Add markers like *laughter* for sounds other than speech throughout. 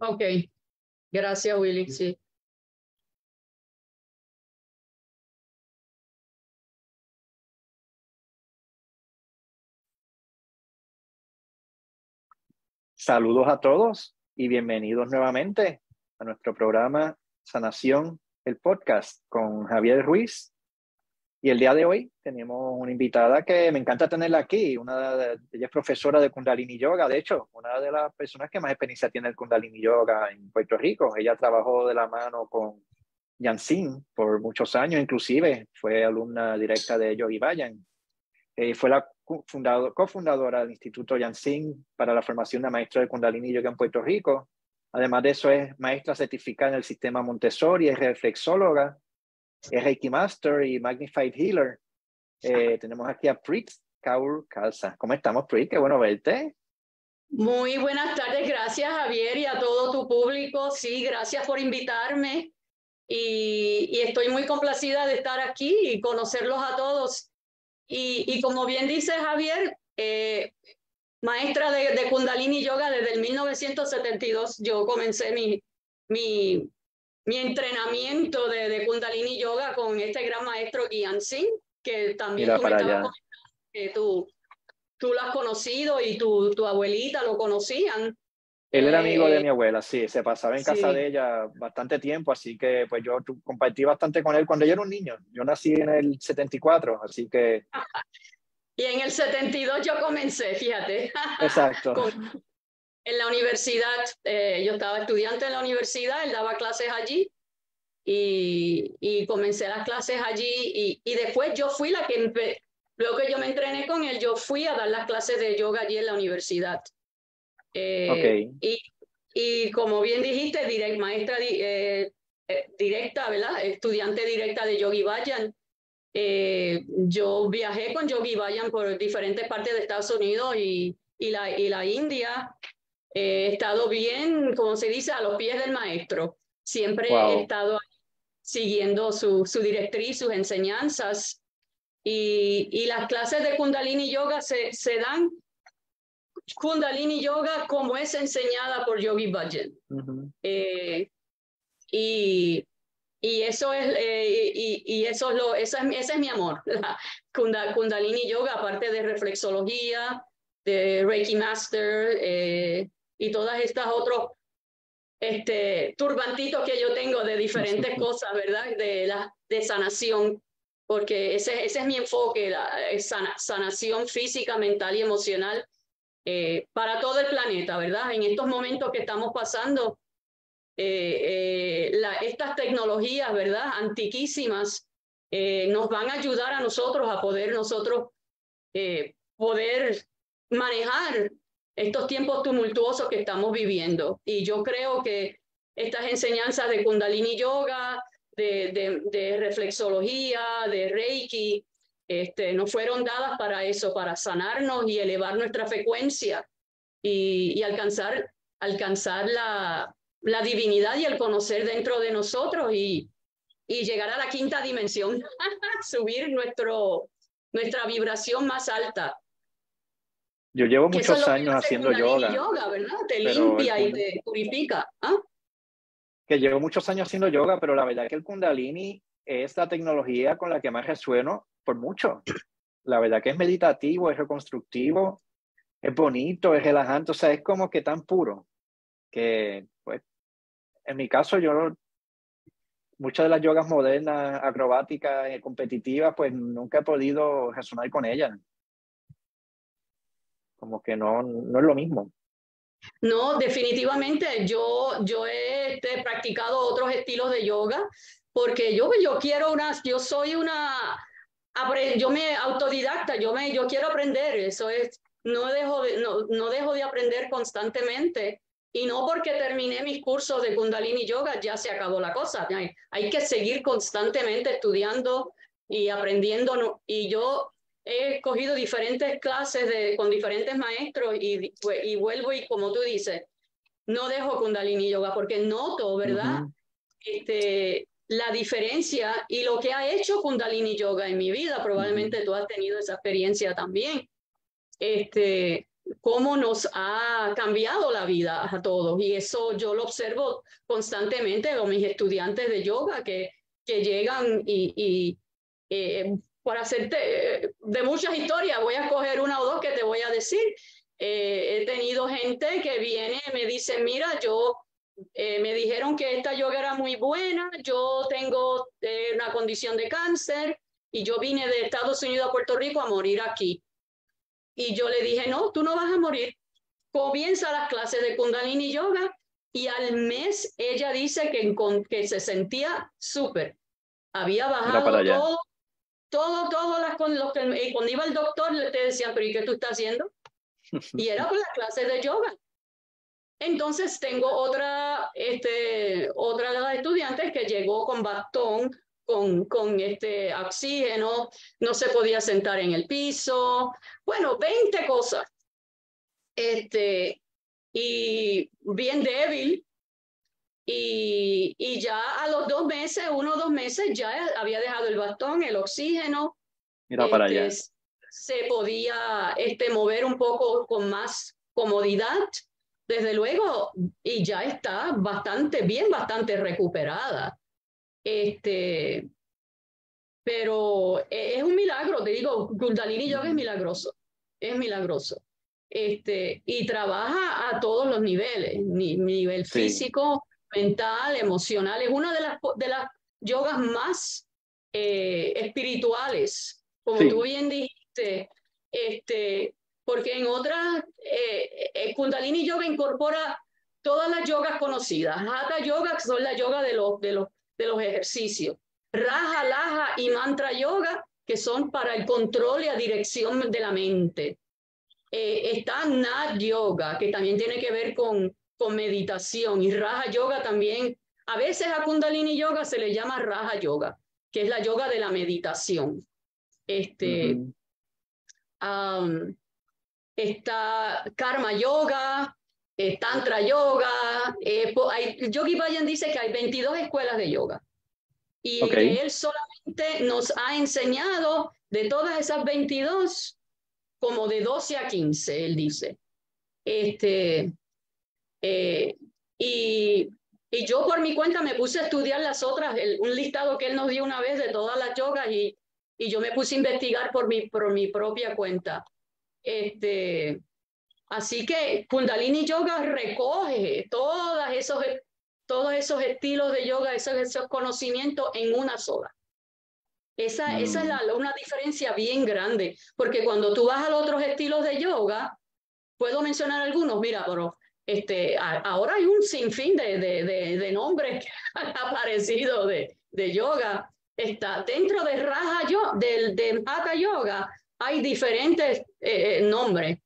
Ok, gracias Willy, sí. Saludos a todos y bienvenidos nuevamente a nuestro programa Sanación, el podcast con Javier Ruiz. Y el día de hoy tenemos una invitada que me encanta tenerla aquí. Ella es profesora de Kundalini Yoga, de hecho, una de las personas que más experiencia tiene el Kundalini Yoga en Puerto Rico. Ella trabajó de la mano con Yansin por muchos años, inclusive fue alumna directa de Yogi Bayan. Eh, fue la cofundadora del Instituto Yansin para la formación de maestros de Kundalini Yoga en Puerto Rico. Además de eso, es maestra certificada en el sistema Montessori, es reflexóloga, Reiki Master y Magnified Healer. Eh, tenemos aquí a Prit Kaur Kalsa. ¿Cómo estamos, Prit? Qué bueno verte. Muy buenas tardes, gracias Javier y a todo tu público. Sí, gracias por invitarme y, y estoy muy complacida de estar aquí y conocerlos a todos. Y, y como bien dice Javier, eh, maestra de, de, Kundalini Yoga desde el 1972, yo comencé mi, mi, mi entrenamiento de, de, Kundalini Yoga con este gran maestro Guian Singh, que también tú, que tú, tú lo has conocido y tu, tu abuelita lo conocían. Él era amigo de eh, mi abuela, sí, se pasaba en casa de ella bastante tiempo, así que pues yo compartí bastante con él cuando yo era un niño. Yo nací en el 74, así que... *laughs* y en el 72 yo comencé, fíjate. Exacto. *laughs* en la universidad, eh, yo estaba estudiante en la universidad, él daba clases allí y, y comencé las clases allí y, y después yo fui la que, luego que yo me entrené con él, yo fui a dar las clases de yoga allí en la universidad. Eh, y, y como bien dijiste, direct, maestra eh, eh, directa, ¿verdad? Estudiante directa de Yogi Bayan. yo viajé con Yogi Bayan por diferentes partes de Estados Unidos y, y, la, y la India. He estado bien, como se dice, a los pies del maestro. Siempre he estado siguiendo su, su directriz, sus enseñanzas. Y, y, las clases de Kundalini Yoga se, se dan Kundalini Yoga como es enseñada por Yogi Bhajan. eh, y, y eso es, eh, y, y, eso es lo, ese es, ese es mi amor, *laughs* la Kundalini Yoga, aparte de reflexología, de Reiki Master eh, y todas estas otros este, turbantitos que yo tengo de diferentes cosas, ¿verdad? De, la, de sanación, porque ese, ese es mi enfoque, la sanación física, mental y emocional eh, para todo el planeta, ¿verdad? En estos momentos que estamos pasando, eh, eh, estas tecnologías, ¿verdad? Antiquísimas, nos van a ayudar a nosotros a poder nosotros poder manejar estos tiempos tumultuosos que estamos viviendo. Y yo creo que estas enseñanzas de Kundalini Yoga, de, de, de reflexología, de Reiki, este, no fueron dadas para eso, para sanarnos y elevar nuestra frecuencia y, y alcanzar, alcanzar la, la, divinidad y el conocer dentro de nosotros y, y llegar a la quinta dimensión, *laughs* subir nuestro, nuestra vibración más alta. Yo llevo muchos años haciendo yoga. yoga ¿verdad? Te limpia y te purifica. ¿ah? Que llevo muchos años haciendo yoga, pero la verdad es que el kundalini es la tecnología con la que más resueno por mucho. La verdad que es meditativo, es reconstructivo, es bonito, es relajante, o sea, es como que tan puro que, pues, en mi caso yo, muchas de las yogas modernas, acrobáticas, eh, competitivas, pues nunca he podido resonar con ellas. Como que no, no es lo mismo. No, definitivamente yo, yo he este, practicado otros estilos de yoga porque yo, yo quiero unas, yo soy una, yo me autodidacta, yo, me, yo quiero aprender, eso es, no dejo, de, no, no dejo de aprender constantemente. Y no porque terminé mis cursos de Kundalini Yoga ya se acabó la cosa. Hay, hay que seguir constantemente estudiando y aprendiendo. Y yo he cogido diferentes clases de, con diferentes maestros y, y vuelvo y como tú dices, no dejo Kundalini Yoga porque noto, ¿verdad? este, la diferencia y lo que ha hecho Kundalini Yoga en mi vida. Probablemente tú has tenido esa experiencia también. Este, cómo nos ha cambiado la vida a todos. Y eso yo lo observo constantemente con mis estudiantes de yoga que, que llegan y, y eh, para hacerte de muchas historias, voy a coger una o dos que te voy a decir. Eh, he tenido gente que viene y me dice, mira, yo eh, me dijeron que esta yoga era muy buena, yo tengo una condición de cáncer y yo vine de Estados Unidos a Puerto Rico a morir aquí. Y yo le dije, no, tú no vas a morir. Comienza las clases de Kundalini Yoga y al mes ella dice que, que se sentía súper. Había bajado todo, todo, todo las, con los que cuando iba el doctor le te decía, pero ¿y qué tú estás haciendo? Y era por las clases de yoga. Entonces tengo otra, este, otra de las estudiantes que llegó con bastón con, con este oxígeno, no se podía sentar en el piso, bueno, 20 cosas. Este, y bien débil. Y, y ya a los dos meses, uno o dos meses, ya había dejado el bastón, el oxígeno. Mira para allá. Este, se podía este, mover un poco con más comodidad, desde luego, y ya está bastante bien, bastante recuperada. Este, pero e, es un milagro, te digo, Kundalini Yoga es milagroso, es milagroso. Este, y trabaja a todos los niveles, nivel físico, mental, emocional. Es una de las, de las yogas más eh, espirituales, como tú bien dijiste, este, porque en otras, eh, eh, Kundalini Yoga incorpora todas las yogas conocidas. Hatha Yoga son la yoga de los, de los de los ejercicios. Raja, Laja y Mantra Yoga, que son para el control y la dirección de la mente. Eh, está Nat Yoga, que también tiene que ver con, con meditación, y Raja Yoga también. A veces a Kundalini Yoga se le llama Raja Yoga, que es la yoga de la meditación. Este, está Karma Yoga, eh, Tantra Yoga. Eh, hay, Yogi Bayan dice que hay 22 escuelas de yoga y él solamente nos ha enseñado de todas esas 22 como de 12 a 15, él dice. Este, eh, y, y, yo por mi cuenta me puse a estudiar las otras, un listado que él nos dio una vez de todas las yogas y, y yo me puse a investigar por mi, por mi propia cuenta. Este, Así que Kundalini Yoga recoge todos esos, todos esos estilos de yoga, esos, esos conocimientos en una sola. Esa, esa es mm. la, una diferencia bien grande, porque cuando tú vas a los otros estilos de yoga, puedo mencionar algunos, mira, pero este, ahora hay un sinfín de, de, de, nombres que han *laughs* aparecido de, de yoga. Está dentro de Raja Yoga, del de Hatha Yoga, hay diferentes eh, eh, nombres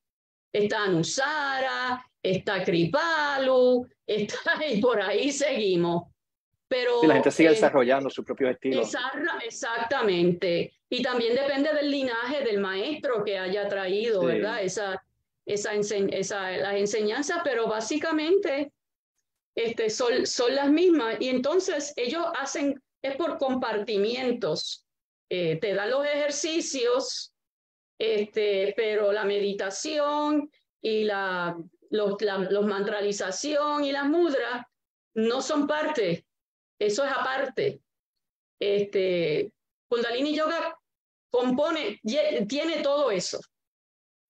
está Nusara, está Kripalu, *laughs* está y por ahí seguimos. Pero, la gente sigue eh, desarrollando su propio estilo. Exactamente. Y también depende del linaje del maestro que haya traído, ¿verdad? Esa, esa, esa, las enseñanzas, pero básicamente este, son, son las mismas. Y entonces ellos hacen, es por compartimientos. Eh, te dan los ejercicios este, pero la meditación y la, los, los mantralización y las mudras no son parte, eso es aparte. Este, Kundalini Yoga compone, tiene todo eso.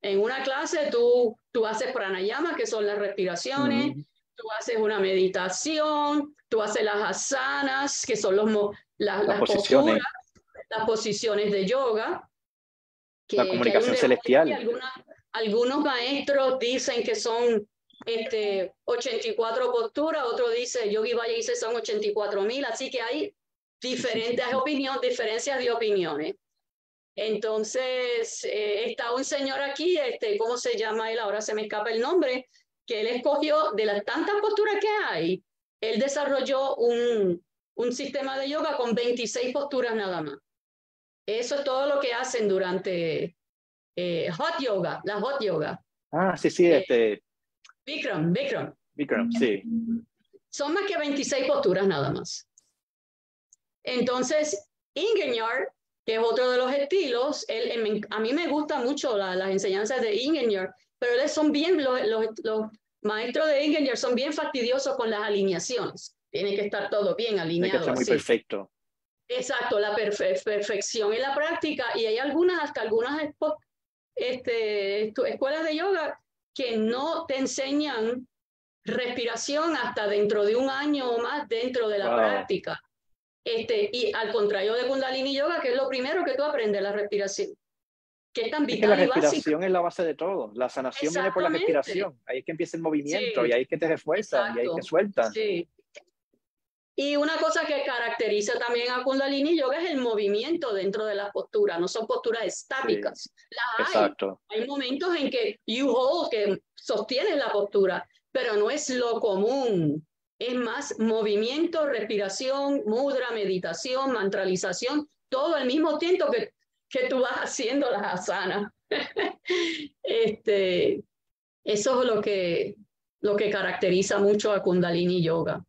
En una clase tú, tú haces pranayama, que son las respiraciones, tú haces una meditación, tú haces las asanas, que son los, las, posiciones. las posiciones de yoga, la comunicación celestial. algunos maestros dicen que son este, 84 posturas, otro dice, Yogi Vaya dice son 84 mil, así que hay diferentes opiniones, diferencias de opiniones. Entonces, eh, está un señor aquí, este, ¿cómo se llama él? Ahora se me escapa el nombre, que él escogió de las tantas posturas que hay, él desarrolló un, un sistema de yoga con 26 posturas nada más. Eso es todo lo que hacen durante eh, hot yoga, la hot yoga. Ah, sí, sí, eh, este. Bikram, Bikram. Bikram, sí. Son más que 26 posturas nada más. Entonces, Ingenieur, que es otro de los estilos, él, a mí me gusta mucho las enseñanzas de Ingenieur. pero son bien, los, los, los maestros de Inger son bien fastidiosos con las alineaciones. Tiene que estar todo bien alineado. Tiene que ser muy perfecto. Exacto, la perfección en la práctica y hay algunas, hasta algunas este, escuelas de yoga que no te enseñan respiración hasta dentro de un año o más dentro de la práctica. Este, y al contrario de Kundalini Yoga, que es lo primero que tú aprendes, la respiración. Que es tan vital la respiración es la base de todo. La sanación viene por la respiración. Ahí es que empieza el movimiento y ahí es que te refuerzas y ahí es que sueltas. Sí. Y una cosa que caracteriza también a Kundalini Yoga es el movimiento dentro de las posturas, no son posturas estáticas. hay. Exacto. Hay momentos en que you hold, que sostienes la postura, pero no es lo común. Es más movimiento, respiración, mudra, meditación, mantralización, todo al mismo tiempo que, que tú vas haciendo las asanas. *laughs* este, eso es lo que, lo que caracteriza mucho a Kundalini Yoga.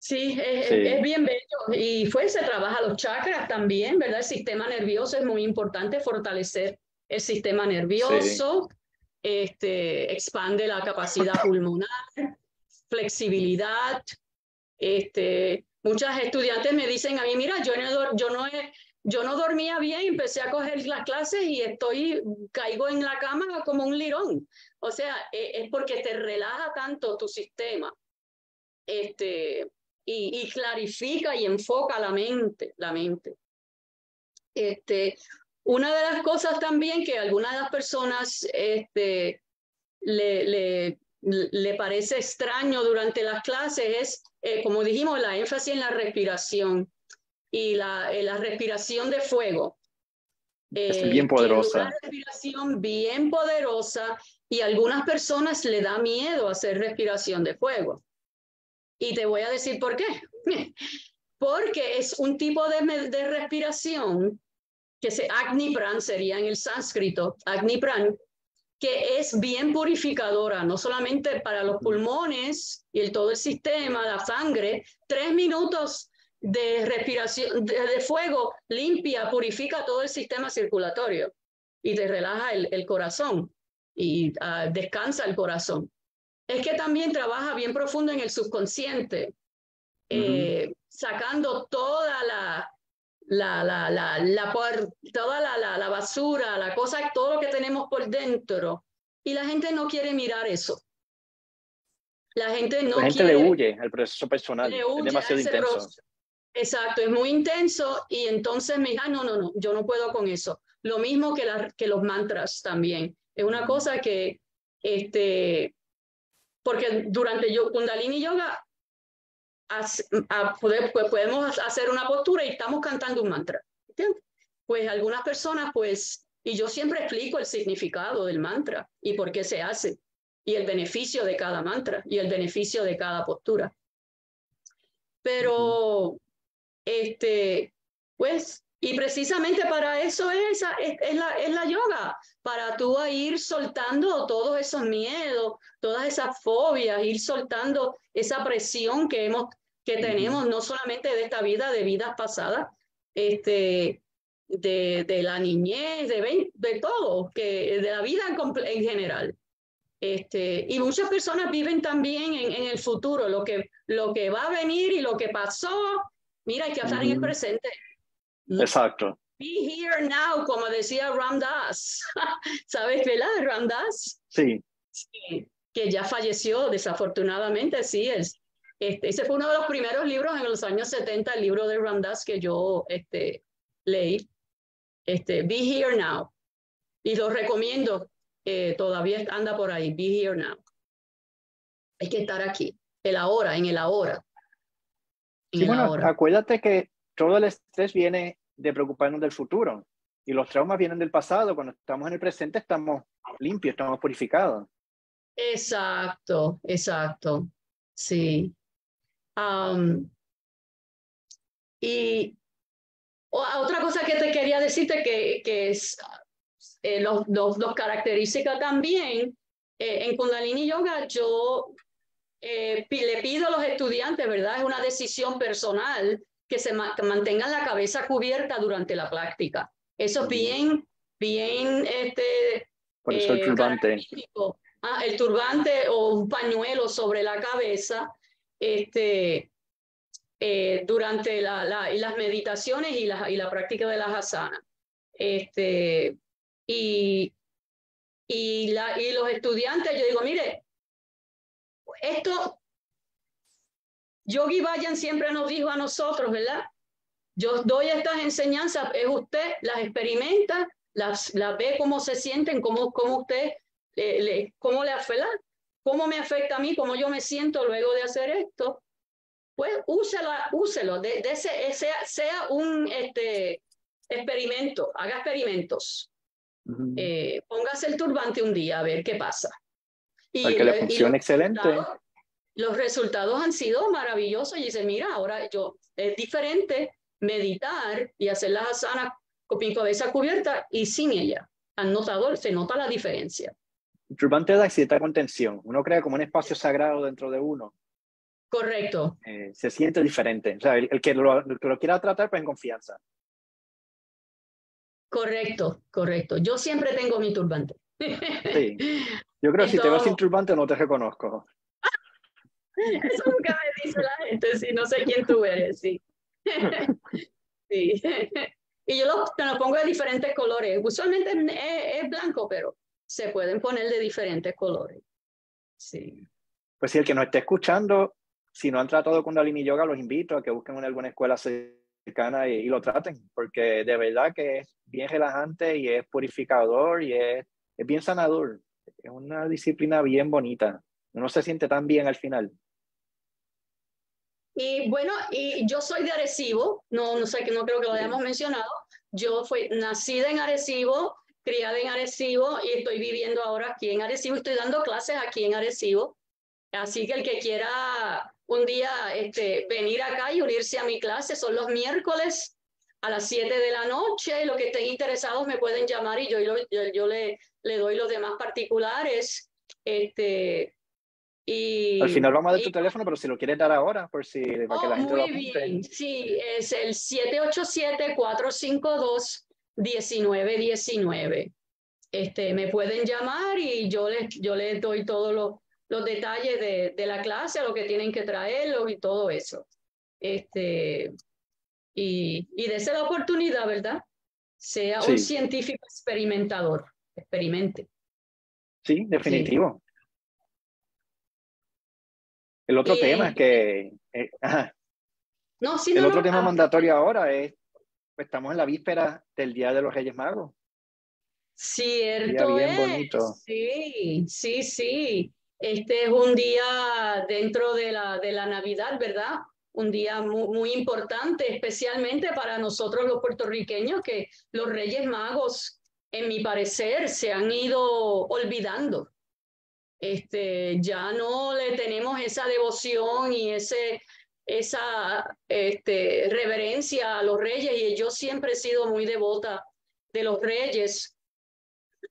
Sí, es, bien bello. Y fue, se trabaja los chakras también, ¿verdad? El sistema nervioso es muy importante, fortalecer el sistema nervioso, este, expande la capacidad pulmonar, flexibilidad. Este, muchas estudiantes me dicen a mí, mira, yo no, yo no, yo no dormía bien, empecé a coger las clases y estoy, caigo en la cama como un lirón. O sea, e, es porque te relaja tanto tu sistema. Este, y, clarifica y enfoca la mente, la mente. Este, una de las cosas también que algunas de las personas este, le, le, le parece extraño durante las clases es, eh, como dijimos, la énfasis en la respiración y la, eh, la respiración de fuego. es bien eh, poderosa. Una respiración bien poderosa y a algunas personas le da miedo hacer respiración de fuego. Y te voy a decir por qué. *laughs* Porque es un tipo de, de respiración que se Agni Pran sería en el sánscrito, Agni Pran, que es bien purificadora, no solamente para los pulmones y el, todo el sistema, la sangre, tres minutos de respiración de, fuego limpia, purifica todo el sistema circulatorio y te relaja el, el corazón y ah, descansa el corazón. Es que también trabaja bien profundo en el subconsciente, eh, sacando toda la, la, la, la, la toda la, la, basura, la cosa, todo lo que tenemos por dentro. Y la gente no quiere mirar eso. La gente no la gente le huye al proceso personal, es demasiado intenso. Exacto, es muy intenso y entonces me dice, ah, no, no, no, yo no puedo con eso. Lo mismo que, que los mantras también. Es una cosa que este, porque durante yo, Kundalini Yoga a poder, pues podemos hacer una postura y estamos cantando un mantra. Pues algunas personas, pues, y yo siempre explico el significado del mantra y por qué se hace, y el beneficio de cada mantra y el beneficio de cada postura. Pero, este, pues, y precisamente para eso es, es, la, es la yoga, para tú ir soltando todos esos miedos, todas esas fobias, ir soltando esa presión que, hemos, que tenemos, no solamente de esta vida, de vidas pasadas, este, de, de la niñez, de, de todo, que, de la vida en, en general. Este, y muchas personas viven también en, en, el futuro, lo que, lo que va a venir y lo que pasó. Mira, hay que estar en el presente. Exacto. Be here now, como decía Ramdas. *laughs* ¿Sabes, verdad, Ramdas? Sí. sí. Que ya falleció, desafortunadamente, sí. Es, este, ese fue uno de los primeros libros en los años 70, el libro de Ramdas que yo este, leí. Este, Be Here Now. Y lo recomiendo, eh, todavía anda por ahí, Be Here Now. Hay que estar aquí, el ahora, en el ahora. En el ahora. acuérdate que todo el estrés viene de preocuparnos del futuro y los traumas vienen del pasado. Cuando estamos en el presente estamos limpios, estamos purificados. Exacto, exacto. Sí. Y otra cosa que te quería decirte que, que es eh, los, los, características también eh, en Kundalini Yoga yo eh, le pido a los estudiantes, ¿verdad? Es una decisión personal que se mantengan la cabeza cubierta durante la práctica. Eso es bien, bien este, Por eso el turbante. Ah, el turbante o un pañuelo sobre la cabeza, este, eh, durante la, la, las meditaciones y la, y la práctica de las asanas. Este, y, y, y los estudiantes, yo digo, mire, esto, Yogi Vayan siempre nos dijo a nosotros, ¿verdad? Yo doy estas enseñanzas, es usted, las experimenta, las, las ve cómo se sienten, cómo, cómo usted, le, cómo le cómo me afecta a mí, cómo yo me siento luego de hacer esto pues úselo, úselo, de, ese, sea, sea un este, experimento, haga experimentos. Eh, póngase el turbante un día a ver qué pasa. Y, Para que le funcione excelente. los resultados han sido maravillosos y dice, mira, ahora yo, es diferente meditar y hacer las asanas con mi cabeza cubierta y sin ella. Han notado, se nota la diferencia. El turbante da cierta contención. Uno crea como un espacio sagrado dentro de uno Correcto. Eh, se siente diferente. O sea, el, que lo, lo, quiera tratar, pues en confianza. Correcto, correcto. Yo siempre tengo mi turbante. Sí. Yo creo que si te vas sin turbante no te reconozco. Eso nunca me dice la gente, sí, no sé quién tú eres, sí. *laughs* sí. Y yo lo, lo pongo de diferentes colores. Usualmente es, es, blanco, pero se pueden poner de diferentes colores. Sí. Pues si el que nos esté escuchando si no han tratado Kundalini Yoga, los invito a que busquen una alguna escuela cercana y, lo traten, porque de verdad que es bien relajante y es purificador y es, es bien sanador. Es una disciplina bien bonita. Uno se siente tan bien al final. Y bueno, y yo soy de Arecibo, no, no sé, no creo que lo hayamos mencionado. Yo fui nacida en Arecibo, criada en Arecibo y estoy viviendo ahora aquí en Arecibo. Estoy dando clases aquí en Arecibo. Así que el que quiera un día este, venir acá y unirse a mi clase. Son los miércoles a las 7 de la noche. Los que estén interesados me pueden llamar y yo, yo, yo le, le doy los demás particulares. Este, y, Al final vamos a dar tu teléfono, pero si lo quieres dar ahora, por si para que la gente muy lo apunte. Bien. Sí, es el 787-452-1919. Este, me pueden llamar y yo les, yo les doy todo lo, los detalles de, de la clase, lo que tienen que traerlos y todo eso. Este, y, y dése la oportunidad, ¿verdad? Sea un científico experimentador, experimente. Sí, definitivo. El otro tema es que... Eh, no, sí, el otro tema ah, mandatorio ahora es, estamos en la víspera del Día de los Reyes Magos. Cierto bien bonito. Sí, sí, sí. Este es un día dentro de la, de la Navidad, ¿verdad? Un día muy, importante, especialmente para nosotros los puertorriqueños, que los Reyes Magos, en mi parecer, se han ido olvidando. Este, ya no le tenemos esa devoción y ese, esa este, reverencia a los reyes y yo siempre he sido muy devota de los reyes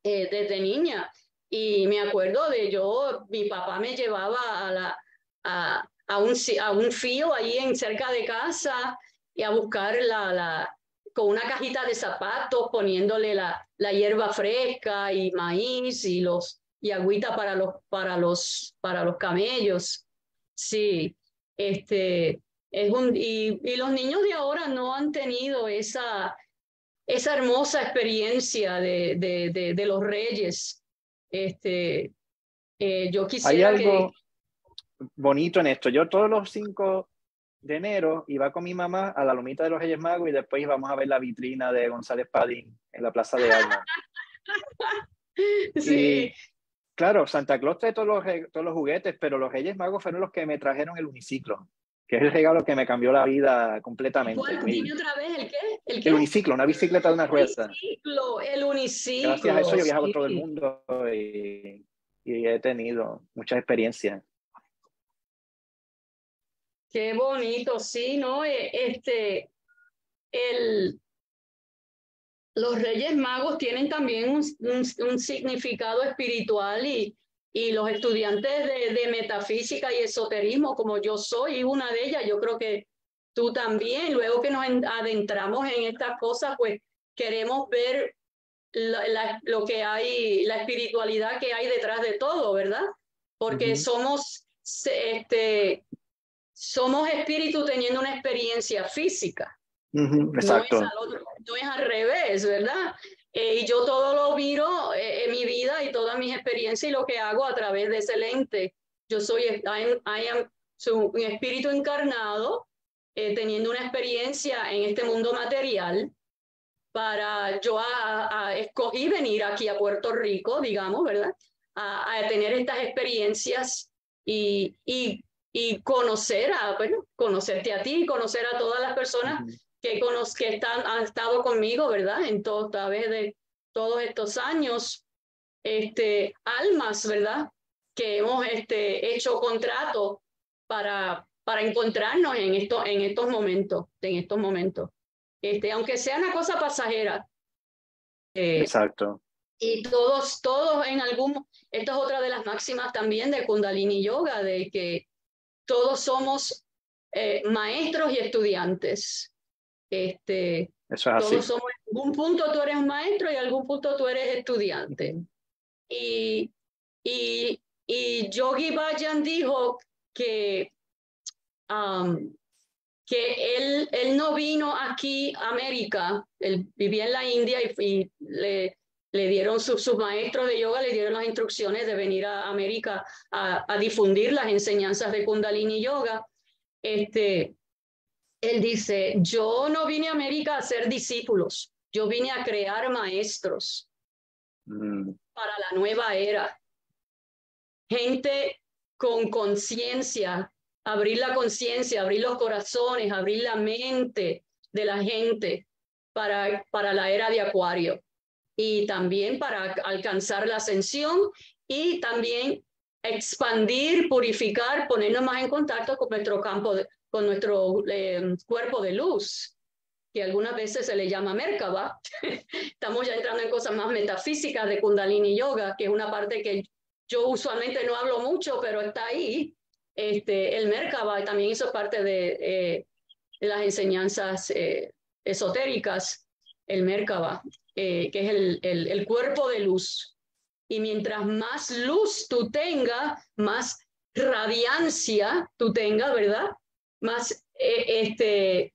eh, desde niña y me acuerdo de yo, mi papá me llevaba a, la, a, a, un, a un fío ahí en cerca de casa y a buscar la, la, con una cajita de zapatos, poniéndole la, la hierba fresca y maíz y, los, y agüita para los, para, los, para los camellos. Sí, este, es un, y, y los niños de ahora no han tenido esa, esa hermosa experiencia de, de, de, de los reyes este, eh, yo quisiera Hay algo bonito en esto. Yo todos los 5 de enero iba con mi mamá a la Lomita de los Reyes Magos y después íbamos a ver la vitrina de González Padín en la Plaza de Armas. *laughs* sí. Claro, Santa Claus trae todos los, todos los juguetes, pero los Reyes Magos fueron los que me trajeron el uniciclo que es el regalo que me cambió la vida completamente. Dime otra vez, ¿el qué? ¿el uniciclo, una bicicleta de una rueda. El uniciclo, el uniciclo. Gracias a eso yo he viajado todo el mundo y, y, he tenido muchas experiencias. Qué bonito, sí, ¿no? E, este, el, los Reyes Magos tienen también un, un significado espiritual y, y los estudiantes de, metafísica y esoterismo, como yo soy una de ellas, yo creo que tú también, luego que nos adentramos en estas cosas, pues queremos ver lo que hay, la espiritualidad que hay detrás de todo, ¿verdad? Porque somos, este, somos espíritu teniendo una experiencia física. Exacto. No es, al revés, ¿verdad? Eh, y yo todo lo miro eh, en mi vida y todas mis experiencias y lo que hago a través de ese lente. Yo soy I am, un espíritu encarnado eh, teniendo una experiencia en este mundo material para yo a, escogí venir aquí a Puerto Rico, digamos, ¿verdad? A, tener estas experiencias y, y, y, conocer a, bueno, conocerte a ti, conocer a todas las personas que, que están, han estado conmigo, ¿verdad? En todo, a través de todos estos años, este, almas, ¿verdad? Que hemos este, hecho contrato para, para encontrarnos en, esto, en estos momentos, en estos momentos. Este, aunque sea una cosa pasajera. Eh, Exacto. Y todos, todos en algún, esta es otra de las máximas también de Kundalini Yoga, de que todos somos eh, maestros y estudiantes. Este, Eso es así. Todos somos, en algún punto tú eres maestro y en algún punto tú eres estudiante. Y, y, y Yogi Bajan dijo que um, que él, él no vino aquí a América, él vivía en la India y, le, le dieron sus maestros de yoga, le dieron las instrucciones de venir a América a, a, difundir las enseñanzas de Kundalini Yoga. Este, él dice, yo no vine a América a ser discípulos, yo vine a crear maestros mm. para la nueva era. Gente con conciencia, abrir la conciencia, abrir los corazones, abrir la mente de la gente para, para la era de Acuario y también para alcanzar la ascensión y también expandir, purificar, ponernos más en contacto con nuestro campo, nuestro eh, cuerpo de luz, que algunas veces se le llama Merkaba. *laughs* Estamos ya entrando en cosas más metafísicas de Kundalini Yoga, que es una parte que yo usualmente no hablo mucho, pero está ahí. Este, el Merkaba también hizo parte de, eh, las enseñanzas eh, esotéricas, el Merkaba, que es el, el, el, cuerpo de luz. Y mientras más luz tú tengas, más radiancia tú tengas, ¿verdad? Más, este,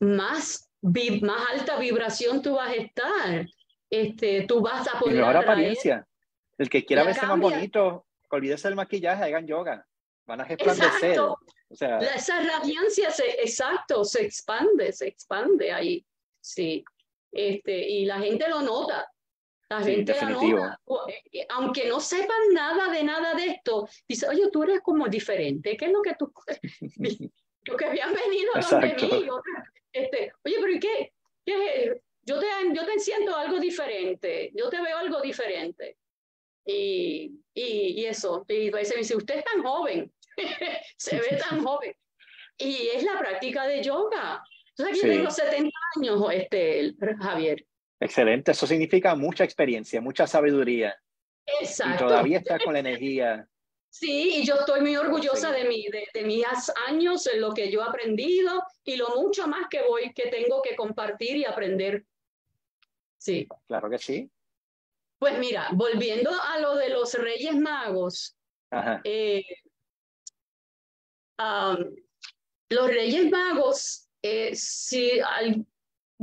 más, más alta vibración tú vas a estar. Este, tú vas a poder. mejor apariencia. El que quiera verse más bonito, olvídese del maquillaje, hagan yoga, van a resplandecer. O sea, esa radiancia, se, exacto, se expande, se expande ahí. Sí. Este, y la gente lo nota. La gente lo nota. Eh, eh, aunque no sepan nada de nada de esto, dice, oye, tú eres como diferente. ¿Qué es lo que tú... lo *laughs* que habían venido donde mí. Este, oye, pero ¿y qué? ¿Qué? Yo te, yo te siento algo diferente. Yo te veo algo diferente. Y, y, eso, y a veces me dice, usted es tan joven, *laughs* se ve tan *laughs* joven. Y es la práctica de yoga. Entonces aquí tengo 70 años, este, Javier. Excelente, eso significa mucha experiencia, mucha sabiduría. Exacto. Y todavía está con la energía. Sí, y yo estoy muy orgullosa de, mí, de, de, mis años, en lo que yo he aprendido y lo mucho más que voy, que tengo que compartir y aprender. Sí. Claro que sí. Pues mira, volviendo a lo de los Reyes Magos, eh, los Reyes Magos, eh, si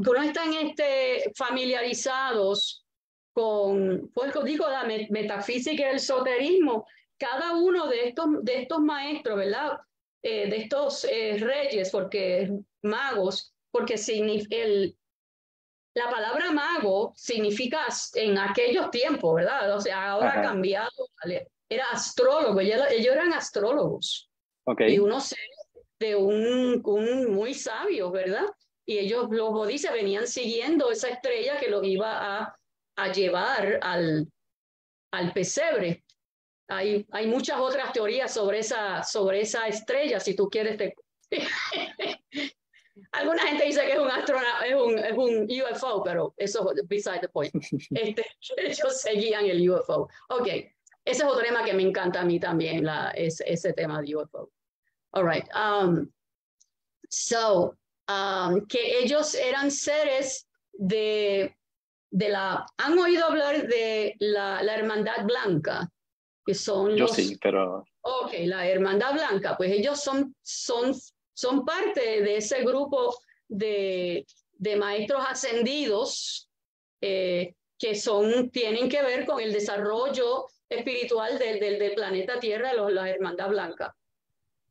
algunos están este, familiarizados con, pues digo, la metafísica y el esoterismo, cada uno de estos, de estos maestros, ¿verdad? Eh, de estos reyes, porque magos, porque el, la palabra mago significa en aquellos tiempos, ¿verdad? O sea, ahora ha cambiado. Era astrólogo, ellos, eran astrólogos. Okay. Y uno se de un, un, muy sabio, ¿verdad? Y ellos, los bodhisattvas, venían siguiendo esa estrella que los iba a, a llevar al, al pesebre. Hay, hay muchas otras teorías sobre esa, sobre esa estrella, si tú quieres te, *laughs* Alguna gente dice que es un es un, es un UFO, pero eso es beside the point. *laughs* Este, ellos seguían el UFO. Ok, ese es otro tema que me encanta a mí también, la, ese, ese tema de UFO. All right. Um, so, um, que ellos eran seres de, de la, ¿han oído hablar de la, la Hermandad Blanca? Que son Yo sí, pero... Ok, la Hermandad Blanca, pues ellos son, son, son parte de ese grupo de, de maestros ascendidos eh, que son, tienen que ver con el desarrollo espiritual del, del, del planeta Tierra, los, la Hermandad Blanca.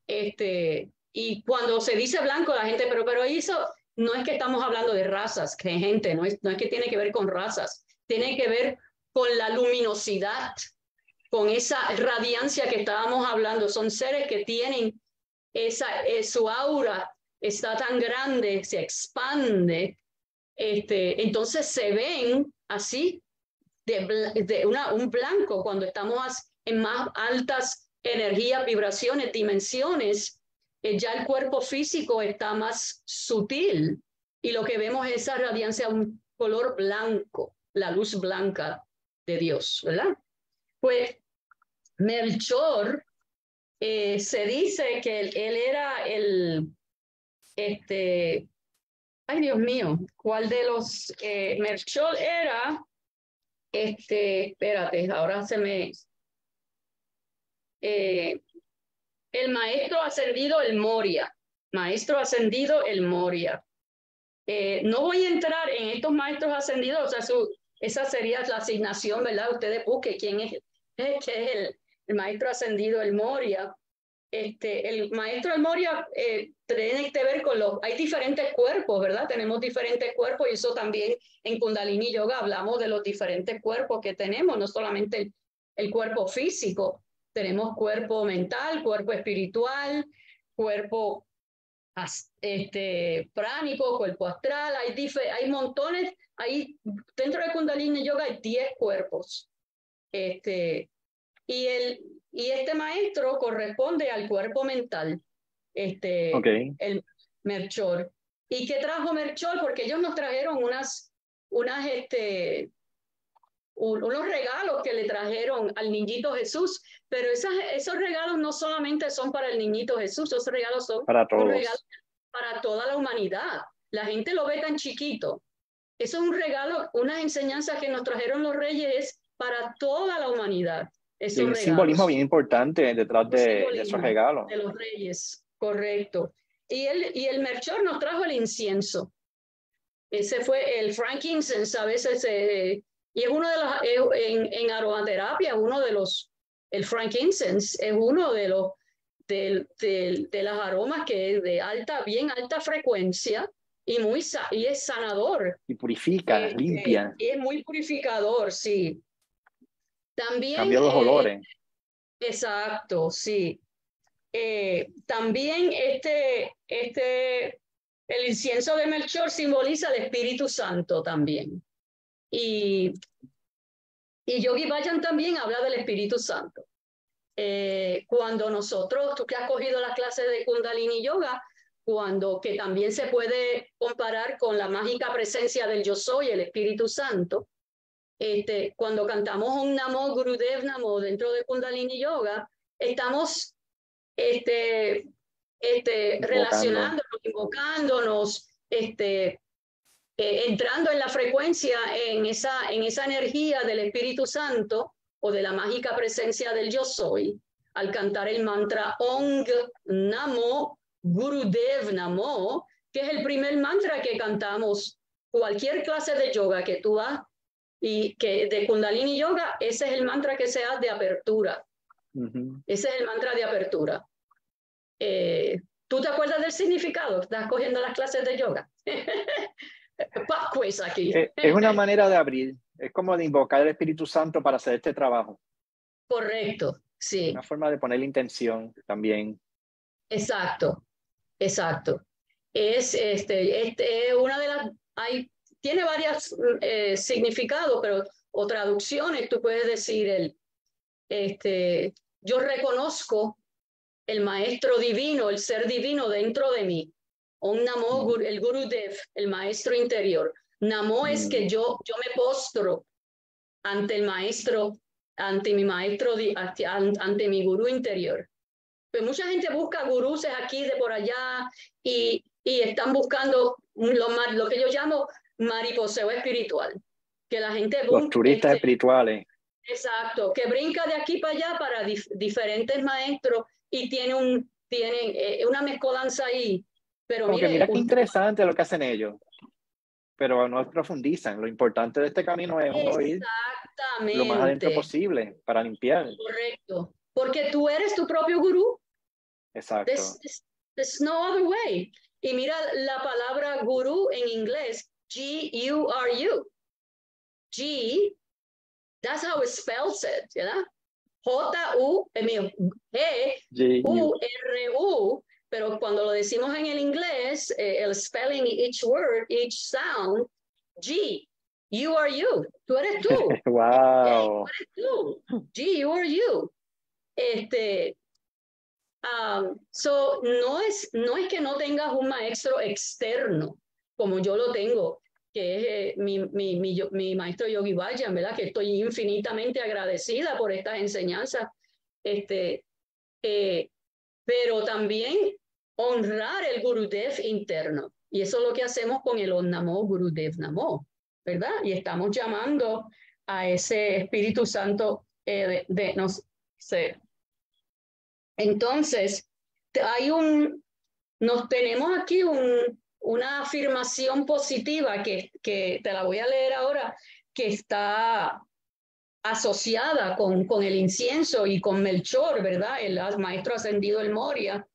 Este, y cuando se dice blanco, la gente, pero, pero eso no es que estamos hablando de razas, que gente, no es, no es que tiene que ver con razas, tiene que ver con la luminosidad, con esa radiancia que estábamos hablando. Son seres que tienen esa, eh, su aura está tan grande, se expande, este, entonces se ven así de, un blanco cuando estamos en más altas energías, vibraciones, dimensiones, eh, ya el cuerpo físico está más sutil y lo que vemos es esa radiancia, un color blanco, la luz blanca de Dios, ¿verdad? Pues Melchor eh, se dice que él, era el, este, ay Dios mío, ¿cuál de los, eh, Melchor era, este, espérate, ahora se me, eh, el maestro ascendido, el Moria, maestro ascendido, el Moria. Eh, no voy a entrar en estos maestros ascendidos, o sea, su, esa sería la asignación, ¿verdad? Ustedes busquen quién es, *laughs* qué es el, el maestro ascendido, el Moria. Este, el maestro el Moria eh, tiene que ver con los, hay diferentes cuerpos, ¿verdad? Tenemos diferentes cuerpos y eso también en Kundalini Yoga hablamos de los diferentes cuerpos que tenemos, no solamente el, el cuerpo físico, tenemos cuerpo mental, cuerpo espiritual, cuerpo este, pránico, cuerpo astral, hay, hay montones, hay, dentro de Kundalini Yoga hay 10 cuerpos. Este, y, el, y este maestro corresponde al cuerpo mental, este, el Merchor. ¿Y qué trajo Merchor? Porque ellos nos trajeron unas, unas, este, unos regalos que le trajeron al niñito Jesús, pero esas, esos regalos no solamente son para el niñito Jesús, esos regalos son para, todos. para toda la humanidad. La gente lo ve tan chiquito. Eso es un regalo, una enseñanza que nos trajeron los reyes para toda la humanidad. Es un simbolismo bien importante detrás de, de, esos regalos. De los reyes, correcto. Y el, y el Merchor nos trajo el incienso. Ese fue el frankincense, a veces se, y es uno de los, en, en aromaterapia, uno de los, el frankincense es uno de los, de, de, de las aromas que es de alta, bien alta frecuencia y, muy, y es sanador. Y purifica, eh, limpia. y es muy purificador, sí. También... Cambia los eh, olores. Exacto, sí. Eh, también este, este, el incienso de Melchor simboliza el Espíritu Santo también. Y, y Yogi Bayan también habla del Espíritu Santo. Eh, cuando nosotros, tú que has cogido las clases de Kundalini Yoga, cuando que también se puede comparar con la mágica presencia del yo soy, el Espíritu Santo, este, cuando cantamos un Namo Gurudev Namo dentro de Kundalini Yoga, estamos este, este, relacionándonos, invocándonos, este, eh, entrando en la frecuencia, en esa, en esa energía del Espíritu Santo o de la mágica presencia del yo soy, al cantar el mantra Ong Namo Gurudev Namo, que es el primer mantra que cantamos cualquier clase de yoga que tú y que de Kundalini Yoga, ese es el mantra que se hace de apertura. Ese es el mantra de apertura. Eh, ¿Tú te acuerdas del significado? ¿Estás cogiendo las clases de yoga? *laughs* aquí. Eh, es una manera de abrir, es como de invocar el Espíritu Santo para hacer este trabajo. Correcto, sí. Una forma de poner la intención también. Exacto, exacto. Es este, este una de las, hay, tiene varios eh, significados, pero o traducciones, tú puedes decir el, este, yo reconozco el maestro divino, el ser divino dentro de mí. Om Namo, el Guru Dev, el maestro interior. Namo es que yo, yo me postro ante el maestro, ante mi maestro, ante, mi gurú interior. Pues mucha gente busca gurús aquí, de por allá, y, y están buscando lo, lo que yo llamo mariposeo espiritual. que la gente... Los turistas este, espirituales. Exacto, que brinca de aquí para allá para diferentes maestros y tiene un tienen eh, una mezcolanza ahí. Pero mira qué interesante lo que hacen ellos. Pero no profundizan. Lo importante de este camino es ir lo más adentro posible para limpiar. Correcto. Porque tú eres tu propio gurú. Exacto. There's, no other way. Y mira la palabra gurú en inglés, G-U-R-U. G, that's how it spells it, ¿verdad? J-U, G-U-R-U, pero cuando lo decimos en el inglés, eh, el spelling, each word, each sound, G, you are you, tú eres tú. *laughs* wow. tú eres tú. G, you are you. Este, um, so no es, no es que no tengas un maestro externo, como yo lo tengo, que es eh, mi, mi, mi, mi, maestro Yogi Vayan, ¿verdad? Que estoy infinitamente agradecida por estas enseñanzas. Este, eh, pero también honrar el Gurudev interno. Y eso es lo que hacemos con el Onnamo Gurudev Namo, ¿verdad? Y estamos llamando a ese Espíritu Santo eh, de, de. Entonces, hay un, nos tenemos aquí un, una afirmación positiva que, que te la voy a leer ahora, que está asociada con, con el incienso y con Melchor, ¿verdad? El maestro ascendido el Moria.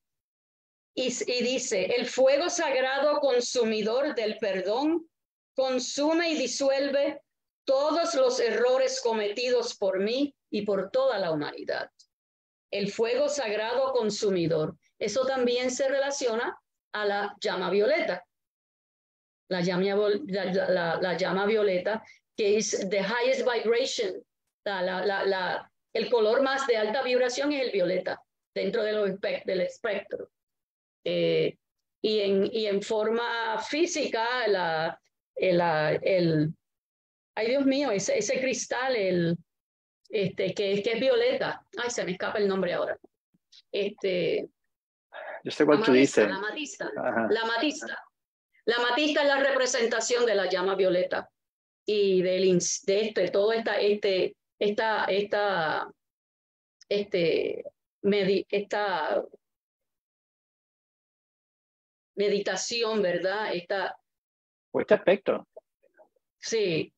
Y, dice, el fuego sagrado consumidor del perdón consume y disuelve todos los errores cometidos por mí y por toda la humanidad. El fuego sagrado consumidor. Eso también se relaciona a la llama violeta. La llama, la, la, llama violeta, que es the highest vibration, el color más de alta vibración es el violeta dentro del espectro. Eh, y, en, y en forma física, la, el, el, ay Dios mío, ese, ese cristal, el, este, que, que es violeta, ay, se me escapa el nombre ahora. Este, yo sé cuál tú dices. La matista. La matista. La matista es la representación de la llama violeta y del, de este, todo esta, este, esta, esta, este, esta meditación, ¿verdad? Esta, o este aspecto. Sí.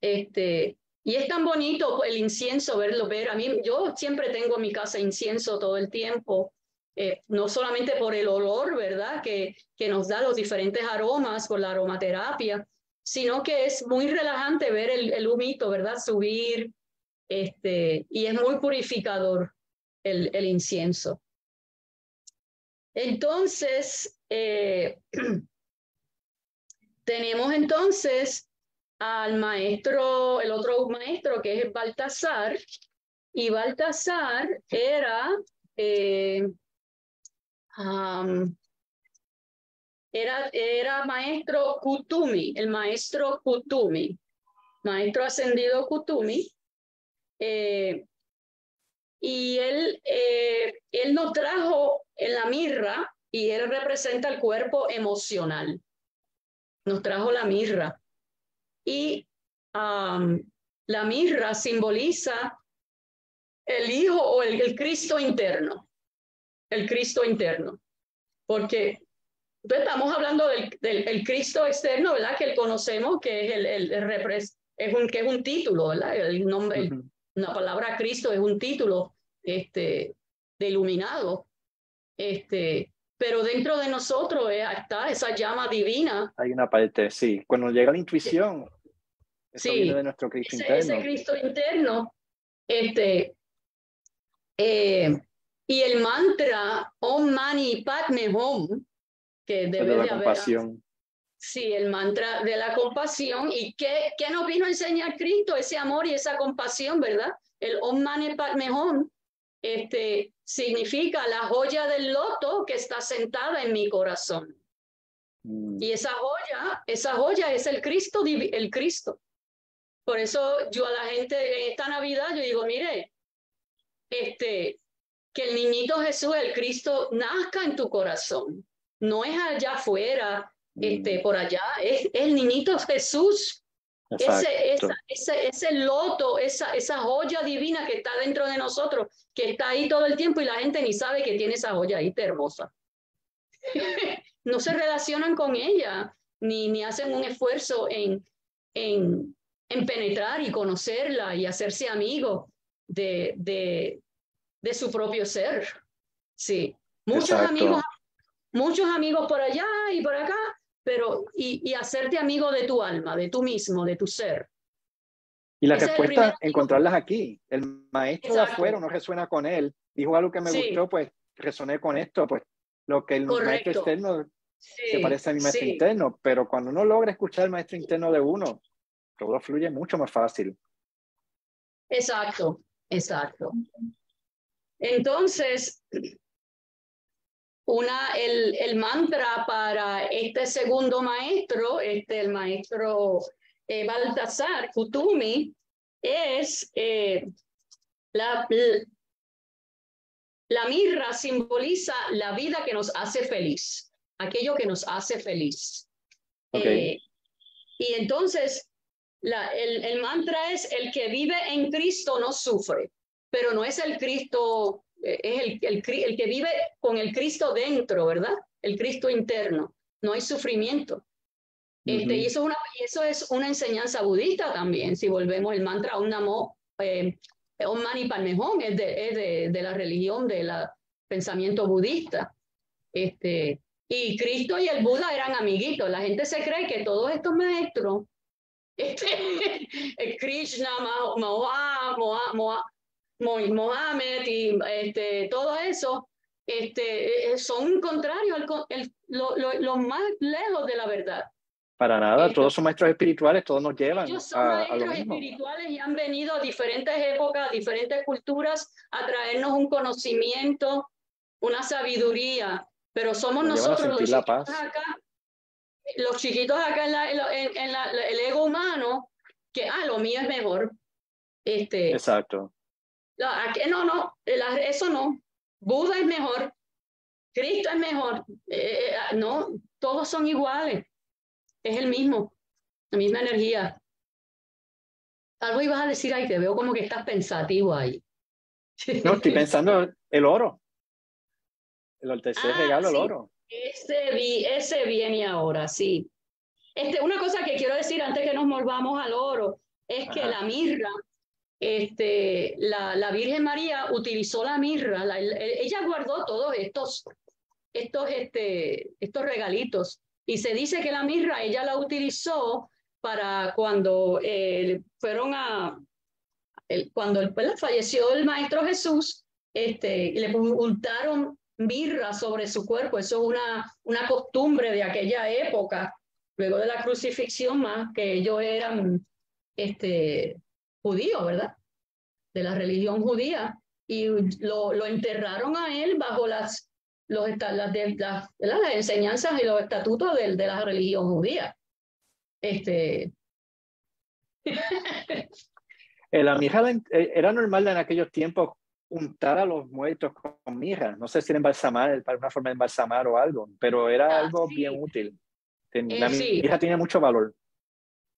Este, y es tan bonito el incienso, verlo, ver. A mí, yo siempre tengo en mi casa incienso todo el tiempo. Eh, no solamente por el olor, ¿verdad? Que, que nos da los diferentes aromas por la aromaterapia, sino que es muy relajante ver el, el humito, ¿verdad? Subir, este, y es muy purificador el, el incienso. Entonces, eh, *clears throat* tenemos entonces al maestro, el otro maestro que es Baltasar, y Baltasar era eh, era, era maestro Kutumi, el maestro Kutumi, maestro ascendido Kutumi. Eh, y él, eh, él nos trajo en la mirra y él representa el cuerpo emocional. Nos trajo la mirra. Y la mirra simboliza el Hijo o el Cristo interno el Cristo interno. Porque estamos hablando del, del Cristo externo, ¿verdad? Que conocemos, que es el, el, es un, que es un título, ¿verdad? El nombre, una palabra Cristo es un título este, de iluminado. Este, pero dentro de nosotros eh, está esa llama divina. Hay una parte, sí. Cuando llega la intuición, sí, de nuestro Cristo ese, interno. Ese Cristo interno, este, eh, y el mantra Om Mani Padme Hum, que debe de, la compasión. Sí, el mantra de la compasión. ¿Y qué, qué nos vino a enseñar Cristo? Ese amor y esa compasión, ¿verdad? El Om Mani Padme Hum este, significa la joya del loto que está sentada en mi corazón. Mm. Y esa joya, esa joya es el Cristo, el Cristo. Por eso yo a la gente en esta Navidad, yo digo, mire, este, que el niñito Jesús, el Cristo, nazca en tu corazón. No es allá afuera, este, mm. por allá, es el niñito Jesús Ese, esa, ese, ese, loto, esa, esa joya divina que está dentro de nosotros, que está ahí todo el tiempo y la gente ni sabe que tiene esa joya ahí hermosa. *laughs* no se relacionan con ella, ni, ni hacen un esfuerzo en, en, en penetrar y conocerla y hacerse amigos de, de, de su propio ser. Sí, muchos amigos, muchos amigos por allá y por acá, pero y, y, hacerte amigo de tu alma, de tú mismo, de tu ser. Y la respuesta, encontrarlas aquí. El maestro de afuera no resuena con él. Dijo algo que me gustó, pues resoné con esto, pues lo que el maestro externo se parece a mi maestro interno, pero cuando uno logra escuchar el maestro interno de uno, todo fluye mucho más fácil. Exacto, exacto. Entonces, una, el, el, mantra para este segundo maestro, este, el maestro eh, Baltasar Kutumi, es eh, la, la mirra simboliza la vida que nos hace feliz, aquello que nos hace feliz. Eh, y entonces, la, el, el mantra es, el que vive en Cristo no sufre pero no es el Cristo, es el, el, el, que vive con el Cristo dentro, ¿verdad? El Cristo interno. No hay sufrimiento. Este, y, eso es una, eso es una enseñanza budista también, si volvemos el mantra Om Namo, eh, Om Mani Padme Hum, es, de, es de, de, la religión, del pensamiento budista. Este, y Cristo y el Buda eran amiguitos. La gente se cree que todos estos maestros, *laughs* este, Krishna, Moa, Moa, Moa, Mohamed y este, todo eso, este, eh, son contrarios, el, lo, lo, más lejos de la verdad. Para nada, todos son maestros espirituales, todos nos llevan ellos son a, maestros espirituales y han venido a diferentes épocas, diferentes culturas a traernos un conocimiento, una sabiduría, pero somos nosotros los chiquitos acá, los chiquitos acá en, la, en, en la, el ego humano, que, ah, lo mío es mejor. Este, Exacto. No, no, eso no. Buda es mejor, Cristo es mejor. Eh, eh, no, todos son iguales. Es el mismo, la misma energía. Algo ibas a decir ahí, te veo como que estás pensativo ahí. *laughs* No, estoy pensando el oro. El tercer ah, regalo, el oro. Ese, ese viene ahora, sí. Este, una cosa que quiero decir antes que nos volvamos al oro es que la mirra este, la, la, Virgen María utilizó la mirra, ella guardó todos estos, estos, este, estos regalitos. Y se dice que la mirra ella la utilizó para cuando eh, fueron a, el, cuando falleció el Maestro Jesús, este, le untaron mirra sobre su cuerpo, eso es una, una costumbre de aquella época, luego de la crucifixión más, que ellos eran este, judío, ¿verdad? De la religión judía. Y lo, lo enterraron a él bajo las, los, las, las, las enseñanzas y los estatutos de, de la religión judía. Este... *laughs* la eh, era normal en aquellos tiempos untar a los muertos con mirra. No sé si era embalsamar, para una forma de embalsamar o algo, pero era ah, algo bien útil. La eh, mirra tiene mucho valor.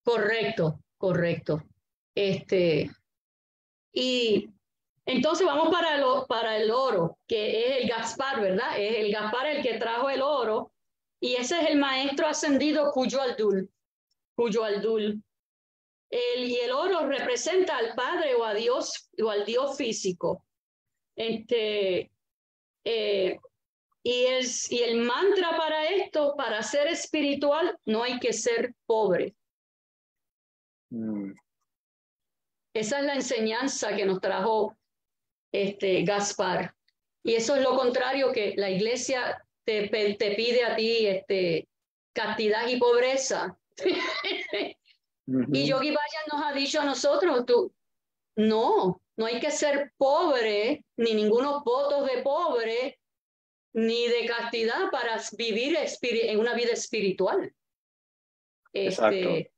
Correcto, correcto. Este, y entonces vamos para, lo, para el oro, que es el Gaspar, ¿verdad? Es el Gaspar el que trajo el oro. Y ese es el maestro ascendido Cuyo Aldul. Cuyo Aldul. El, y el oro representa al Padre o a Dios o al Dios físico. Este, eh, y, el, y el mantra para esto, para ser espiritual, no hay que ser pobre. Mm. Esa es la enseñanza que nos trajo este Gaspar. Y eso es lo contrario que la iglesia te, te pide a ti, este, castidad y pobreza. *laughs* Y Yogi nos ha dicho a nosotros, tú, no, no hay que ser pobre, ni ningunos votos de pobre, ni de castidad para vivir en una vida espiritual. Este,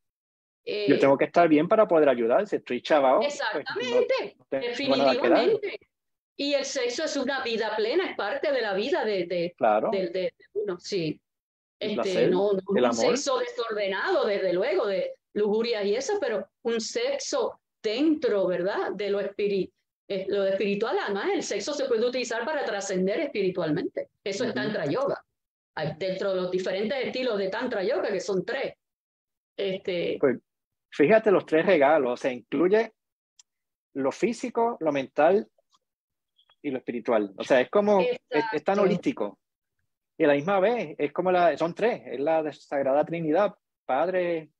eh, Yo tengo que estar bien para poder ayudar. Si estoy chavado. Pues, exactamente, definitivamente. Y el sexo es una vida plena, es parte de la vida de, de, claro. de, uno, sí. Este, no, no un sexo desordenado, desde luego, de, lujurias y eso, pero un sexo dentro, ¿verdad? De lo, espiri eh, lo espiritual, además el sexo se puede utilizar para trascender espiritualmente. Eso es Tantra Yoga. Dentro de los diferentes estilos de Tantra Yoga, que son tres. Este... Pues, fíjate los tres regalos, o sea, incluye lo físico, lo mental y lo espiritual. O sea, es como, es, tan holístico. Y a la misma vez, es como la, son tres, es la Sagrada Trinidad, Padre,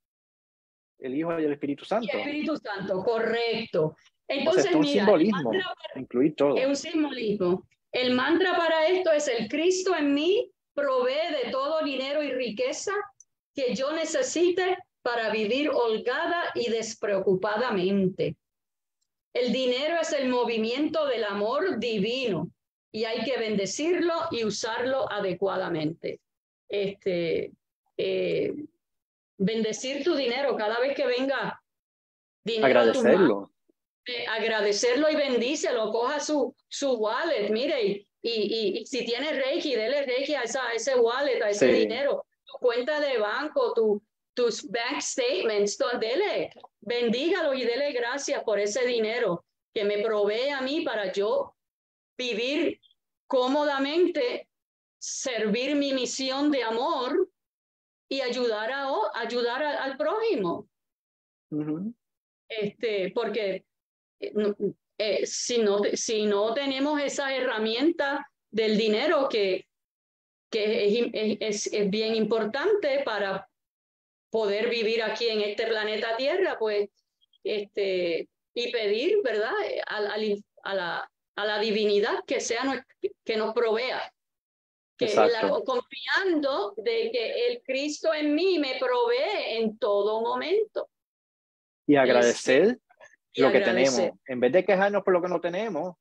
el Hijo y el Espíritu Santo. el Espíritu Santo, correcto. Entonces, es un simbolismo, incluir todo. Es un simbolismo. El mantra para esto es el Cristo en mí provee de todo dinero y riqueza que yo necesite para vivir holgada y despreocupadamente. El dinero es el movimiento del amor divino y hay que bendecirlo y usarlo adecuadamente. Este, eh, bendecir tu dinero cada vez que venga dinero agradecerlo. Eh, agradecerlo y bendícelo, coja su, su wallet, mire, y, y, si tiene Reiki, dele Reiki a, esa, ese wallet, a ese dinero, tu cuenta de banco, tu, tus bank statements, dele, bendígalo y dele gracias por ese dinero que me provee a mí para yo vivir cómodamente, servir mi misión de amor y ayudar, a, ayudar al prójimo. este, porque eh, eh, si, no, si no tenemos esa herramienta del dinero que, que es, es, bien importante para poder vivir aquí en este planeta Tierra, pues, este, y pedir, ¿verdad?, a, a, la, a la divinidad que, sea, que nos provea. Que confiando de que el Cristo en mí me provee en todo momento. Y agradecer lo que tenemos. En vez de quejarnos por lo que no tenemos,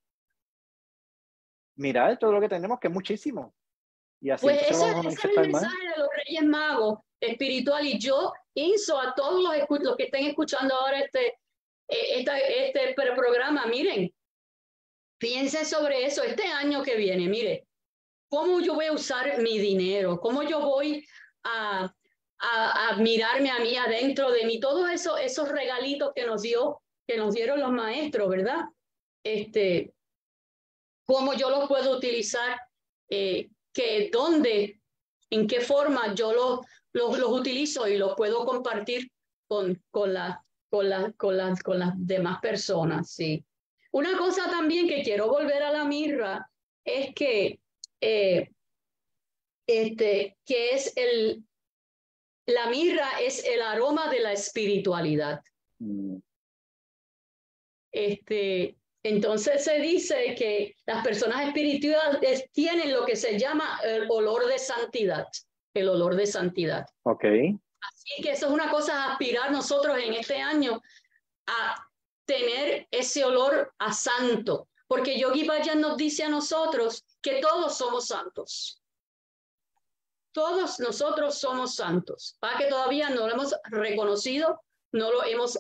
mirar todo lo que tenemos, que es muchísimo. Y así pues ese, es el mensaje de los Reyes Magos espiritual y yo insto a todos los, los que estén escuchando ahora este, e, este, este programa, miren, piensen sobre eso este año que viene, mire, cómo yo voy a usar mi dinero, cómo yo voy a, a, mirarme a mí adentro de mí, todos esos, esos regalitos que nos dio, que nos dieron los maestros, ¿verdad? Este, cómo yo los puedo utilizar, eh, que dónde, en qué forma yo los, los, los utilizo y los puedo compartir con, con, la, con, la, con, las, con las demás personas, sí. Una cosa también que quiero volver a la mirra es que, eh, este, que es el, la mirra es el aroma de la espiritualidad. Mm. Este, entonces se dice que las personas espirituales tienen lo que se llama el olor de santidad el olor de santidad. Ok. Así que eso es una cosa a aspirar nosotros en este año a tener ese olor a santo, porque Yogi Bhajan nos dice a nosotros que todos somos santos. Todos nosotros somos santos. Para que todavía no lo hemos reconocido, no lo hemos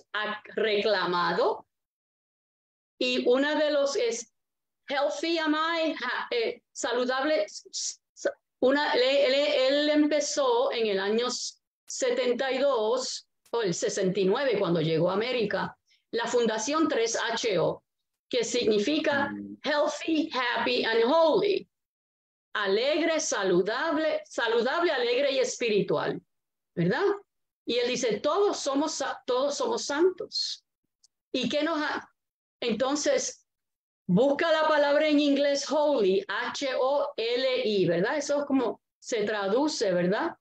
reclamado. Y una de los es healthy am I, eh, saludable, una, él, empezó en el año 72 o el 69 cuando llegó a América, la Fundación 3HO, que significa mm. Healthy, Happy and Holy. Alegre, saludable, saludable, alegre y espiritual. ¿Verdad? Y él dice, todos somos, todos somos santos. ¿Y qué nos ha? Entonces, Busca la palabra en inglés holy, H-O-L-I, ¿verdad? Eso es como se traduce, ¿verdad?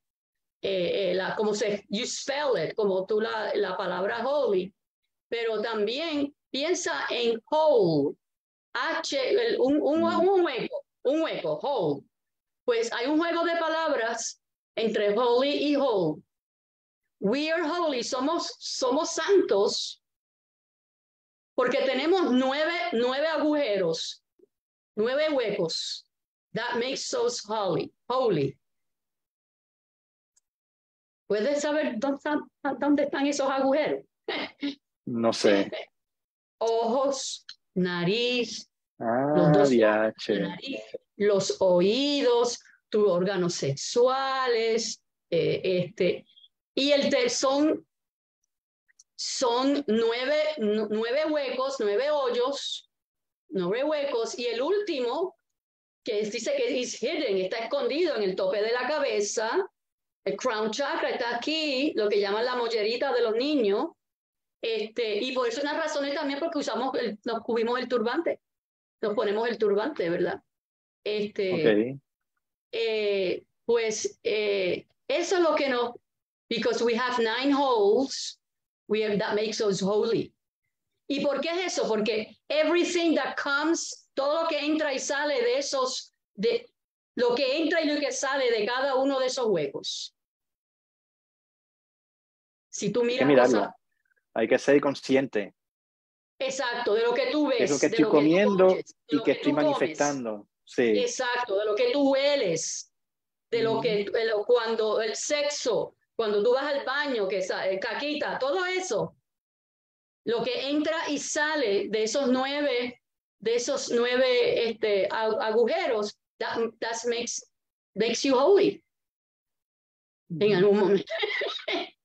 Eh, eh, la, como se, you spell it, como tú la, la palabra holy. Pero también piensa en whole, H, un, un, mm. un hueco, un hueco, whole. Pues hay un juego de palabras entre holy y whole. We are holy, somos, somos santos, porque tenemos nueve, nueve agujeros, nueve huecos. That makes us holy. holy. ¿Puedes saber dónde están, esos agujeros? No sé. *laughs* Ojos, nariz, ah, los, los oídos, tus órganos sexuales, eh, este, y el son son nueve, nueve huecos, nueve hoyos, nueve huecos, y el último, que dice que is hidden, está escondido en el tope de la cabeza, el crown chakra está aquí, lo que llaman la mollerita de los niños, este, y por eso una razón es también porque usamos, nos cubrimos el turbante, nos ponemos el turbante, ¿verdad? Este, eh, pues eh, eso es lo que nos, because we have nine holes, we have, that makes us holy. ¿Y por qué es eso? Porque everything that comes, todo lo que entra y sale de esos, de lo que entra y lo que sale de cada uno de esos huecos. Si tú miras hay que ser consciente. Exacto, de lo que tú ves. Es lo que estoy comiendo y que, estoy manifestando. Sí. Exacto, de lo que tú hueles, de lo que cuando el sexo, cuando tú vas al baño, que eh, caquita, todo eso, lo que entra y sale de esos nueve, de esos nueve este, agujeros, that, makes, makes you holy. En algún momento. *laughs*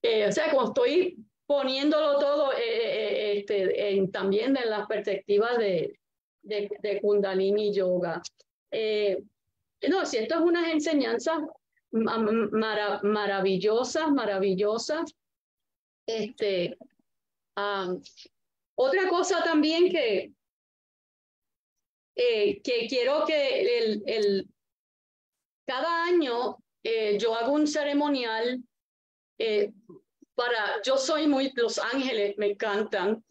Eh, o sea, como estoy poniéndolo todo eh, eh, este, en, también en las perspectivas de, de, de Kundalini Yoga. no, si esto es unas enseñanzas maravillosas, maravillosas. Este, otra cosa también que, que quiero que el, el cada año yo hago un ceremonial eh, para, yo soy muy, Los Ángeles me encantan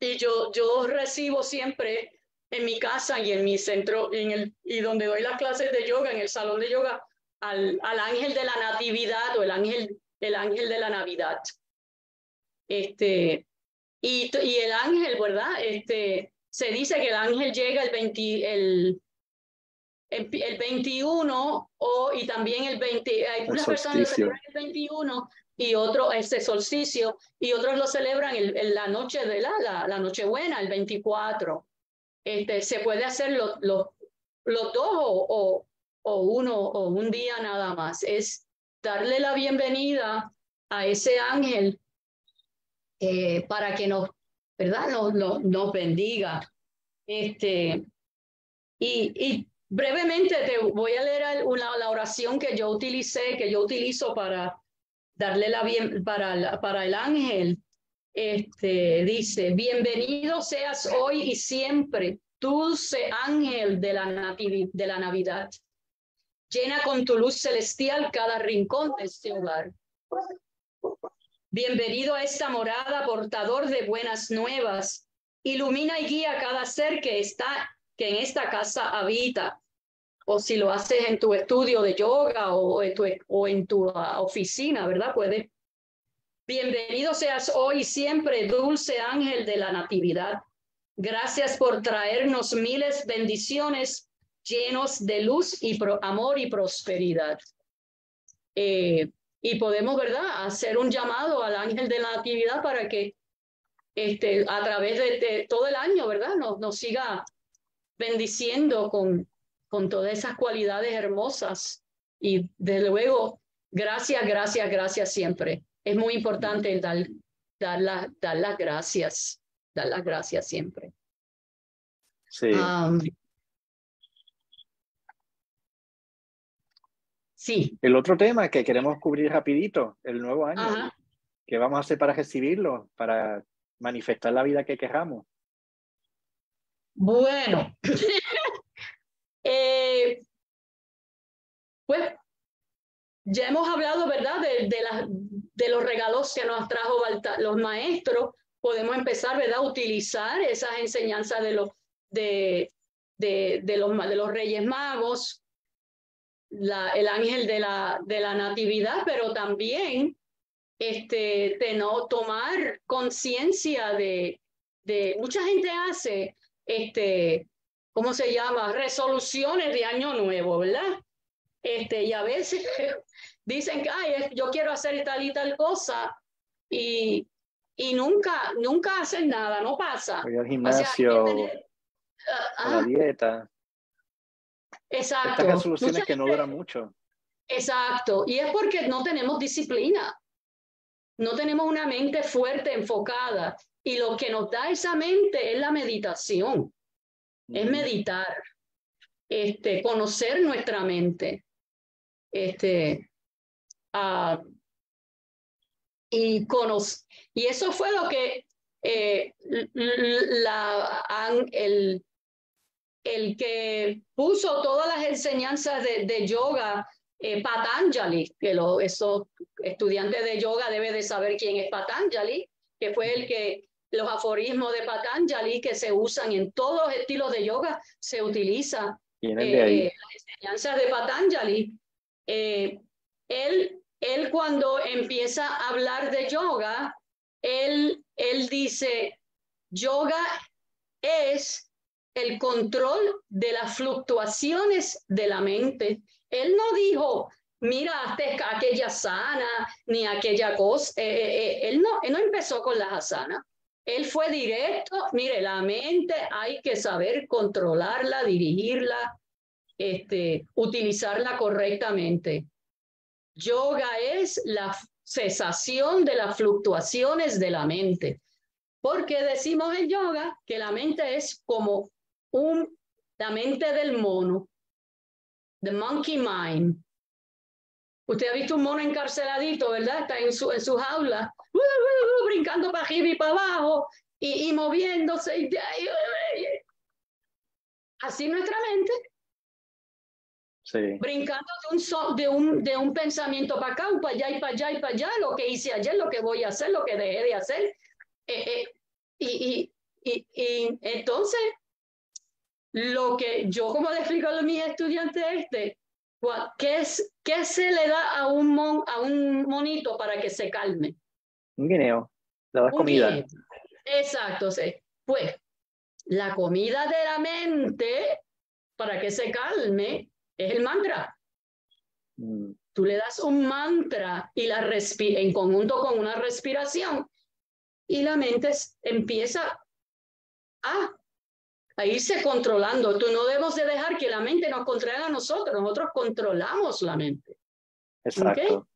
y yo, yo recibo siempre en mi casa y en mi centro en el, y donde doy las clases de yoga, en el salón de yoga, al, al ángel de la natividad o el ángel, el ángel de la Navidad. Este, y, y el ángel, ¿verdad? Este, se dice que el ángel llega el 20, el, el, 21 o, y también el 20, hay unas personas que celebran el 21 y otro ese solsticio y otros lo celebran en, la noche de la, la, la Nochebuena, el 24. Este, se puede hacer los, los, los dos o, o, uno o un día nada más. Es darle la bienvenida a ese ángel eh, para que nos, ¿verdad? Nos, nos, bendiga. Este, y, y Brevemente te voy a leer una, la oración que yo utilicé, que yo utilizo para darle la bien para, para el ángel. Este dice, bienvenido seas hoy y siempre, dulce ángel de la, de la Navidad. Llena con tu luz celestial cada rincón de este hogar. Bienvenido a esta morada, portador de buenas nuevas. Ilumina y guía cada ser que está que en esta casa habita, o si lo haces en tu estudio de yoga o en tu, ah, oficina, ¿verdad? Puede. Bienvenido seas hoy siempre, dulce ángel de la natividad. Gracias por traernos miles bendiciones llenos de luz y amor y prosperidad. Eh, y podemos, ¿verdad?, hacer un llamado al ángel de la natividad para que este, a través de, todo el año, ¿verdad?, nos, nos siga bendiciendo con, con todas esas cualidades hermosas. Y desde luego, gracias, gracias, gracias siempre. Es muy importante dar, dar, dar las gracias, dar las gracias siempre. Sí. Sí. El otro tema que queremos cubrir rapidito, el nuevo año. ¿Qué vamos a hacer para recibirlo, para manifestar la vida que queramos? Bueno, *laughs* Eh, pues ya hemos hablado, ¿verdad?, de, de, de los regalos que nos trajo los maestros. Podemos empezar, ¿verdad?, a utilizar esas enseñanzas de los, de, de, de los, de los Reyes Magos, la, el ángel de la, de la Natividad, pero también este, de no tomar conciencia de, de, mucha gente hace este, ¿cómo se llama? Resoluciones de año nuevo, ¿verdad? Este, y a veces *laughs* dicen que, ay, yo quiero hacer tal y tal cosa y, y nunca, nunca hacen nada, no pasa. Voy al gimnasio, a la dieta. Exacto. Estas resoluciones que no duran mucho. Exacto, y es porque no tenemos disciplina. no tenemos una mente fuerte, enfocada. Y lo que nos da esa mente es la meditación, es meditar, este, conocer nuestra mente. Este, uh, y, y eso fue lo que eh, la, el, el que puso todas las enseñanzas de, de yoga eh, Patanjali, que lo, esos estudiantes de yoga deben de saber quién es Patanjali, que fue el que los aforismos de Patanjali que se usan en todos los estilos de yoga, se utiliza eh, las enseñanzas de Patanjali. Eh, él, él cuando empieza a hablar de yoga, él, él dice, yoga es el control de las fluctuaciones de la mente. Él no dijo, mira, aquella sana, ni aquella cosa. Eh, eh, eh, él, no, él no empezó con las asanas. Él fue directo, mire, la mente hay que saber controlarla, dirigirla, este, utilizarla correctamente. Yoga es la cesación de las fluctuaciones de la mente. Porque decimos en yoga que la mente es como un, la mente del mono, the monkey mind. Usted ha visto un mono encarceladito, ¿verdad? Está en su, en su jaula, uh, uh, uh, brincando para arriba y para abajo y, y moviéndose. Así nuestra mente. Sí. Brincando de un, de, un, de un pensamiento para acá, para allá y para allá y para allá, lo que hice ayer, lo que voy a hacer, lo que dejé de hacer. Eh, eh, y, y, y, y entonces lo que yo como le explico a mis estudiantes este, ¿qué, es, ¿qué se le da a un, mon, a un monito para que se calme? Un guineo, le das comida. Exacto, sí. Pues la comida de la mente para que se calme es el mantra. Mm. Tú le das un mantra y la en conjunto con una respiración y la mente empieza a a irse controlando. Tú no debemos de dejar que la mente nos controle a nosotros, nosotros controlamos la mente. Exacto.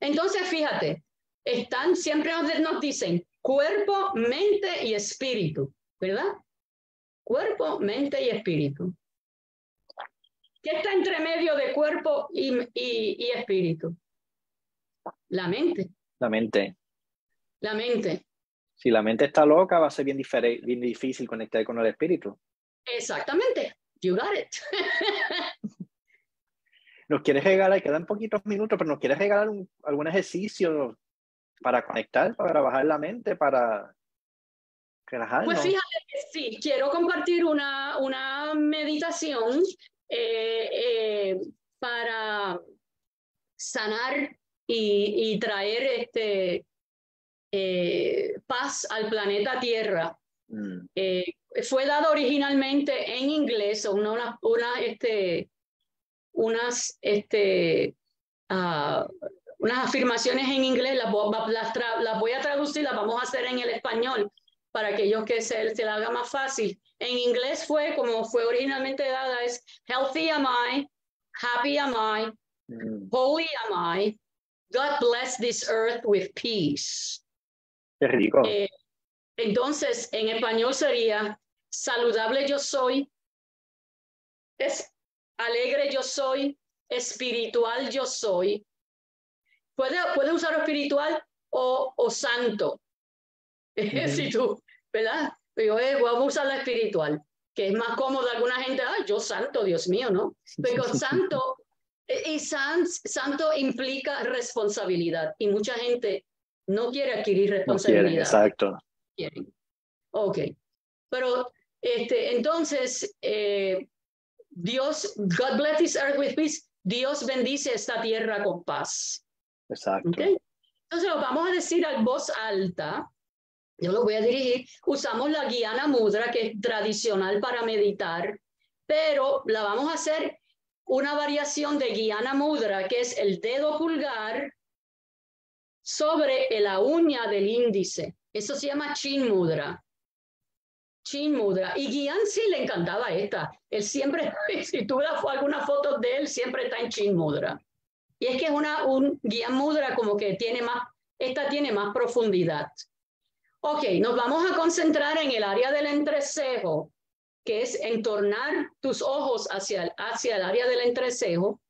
Entonces, fíjate, están, siempre nos, dicen cuerpo, mente y espíritu, ¿verdad? Cuerpo, mente y espíritu. ¿Qué está entre medio de cuerpo y, y espíritu? La mente. La mente. La mente si la mente está loca, va a ser bien, bien difícil conectar con el espíritu. Exactamente. You got it. *laughs* nos quieres regalar, quedan poquitos minutos, pero nos quieres regalar algún ejercicio para conectar, para bajar la mente, para relajarnos. Pues fíjate que sí, quiero compartir una, una meditación eh, eh, para sanar y, y traer este, eh, paz al planeta Tierra. Mm. Eh, fue dado originalmente en inglés, una, una, este, unas, este, uh, unas afirmaciones en inglés, las, las, las, voy a traducir, las vamos a hacer en el español para aquellos que se, se la haga más fácil. En inglés fue como fue originalmente dada, es healthy am I, happy am I, mm. holy am I, God bless this earth with peace. Eh, entonces, en español sería saludable yo soy, es alegre yo soy, espiritual yo soy. Puede, puede usar espiritual o, o santo. *laughs* si tú, ¿verdad? Pero eh, vamos a usar la espiritual, que es más cómodo. Alguna gente, ah, yo santo, Dios mío, ¿no? Pero santo, y santo implica responsabilidad. Y mucha gente no quiere adquirir responsabilidad. exacto. Ok. Pero este, entonces, eh, Dios, God bless this earth with peace. Dios bendice esta tierra con paz. Exacto. Entonces lo vamos a decir a voz alta. Yo lo voy a dirigir. Usamos la guiana mudra, que es tradicional para meditar, pero la vamos a hacer una variación de guiana mudra, que es el dedo pulgar sobre la uña del índice. Eso se llama chin mudra. Chin mudra. Y Guian sí le encantaba esta. Él siempre, *laughs* si tú ves alguna foto de él, siempre está en chin mudra. Y es que es una, un guía mudra como que tiene más, esta tiene más profundidad. Ok, nos vamos a concentrar en el área del entrecejo, que es entornar tus ojos hacia, hacia el área del entrecejo,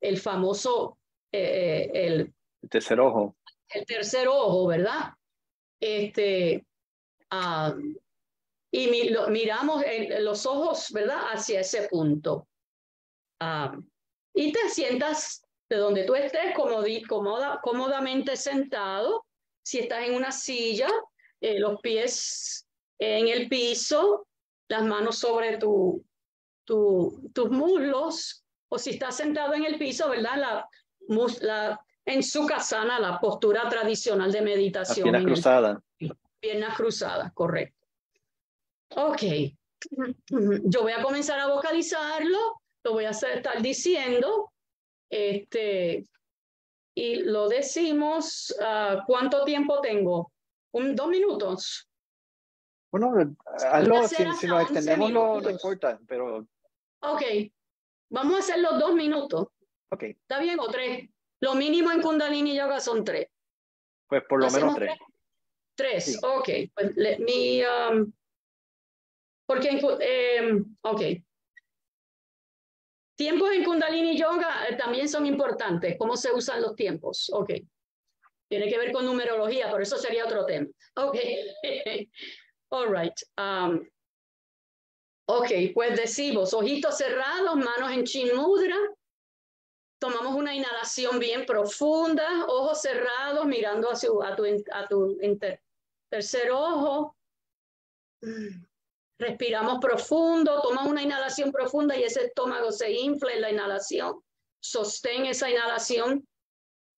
el famoso, eh, eh, el, tercer ojo. El tercer ojo, ¿verdad? Este, ah, y miramos los ojos, ¿verdad? Hacia ese punto. Ah, y te sientas de donde tú estés cómoda, cómodamente sentado. Si estás en una silla, eh, los pies en el piso, las manos sobre tu, tu, tus muslos, o si estás sentado en el piso, ¿verdad? La, la, en su casana, la postura tradicional de meditación. Piernas cruzadas. Piernas cruzadas, correcto. Ok. Yo voy a comenzar a vocalizarlo, lo voy a estar diciendo, este, y lo decimos, uh, ¿cuánto tiempo tengo? Un, dos minutos. Bueno, hazlo, si, si nos extendemos no, no importa, pero... Ok, vamos a hacer los dos minutos. Ok. ¿Está bien o tres? Lo mínimo en Kundalini Yoga son tres. Pues por lo menos tres. Tres, ok. Pues let me, um, porque, eh, ok. Tiempos en Kundalini Yoga eh, también son importantes. ¿Cómo se usan los tiempos? Ok. Tiene que ver con numerología, pero eso sería otro tema. Ok. *laughs* All right. Um, ok, pues decimos, ojitos cerrados, manos en chin mudra. Tomamos una inhalación bien profunda, ojos cerrados, mirando hacia, a tu, tercer ojo. Respiramos profundo, tomamos una inhalación profunda y ese estómago se infla en la inhalación. Sostén esa inhalación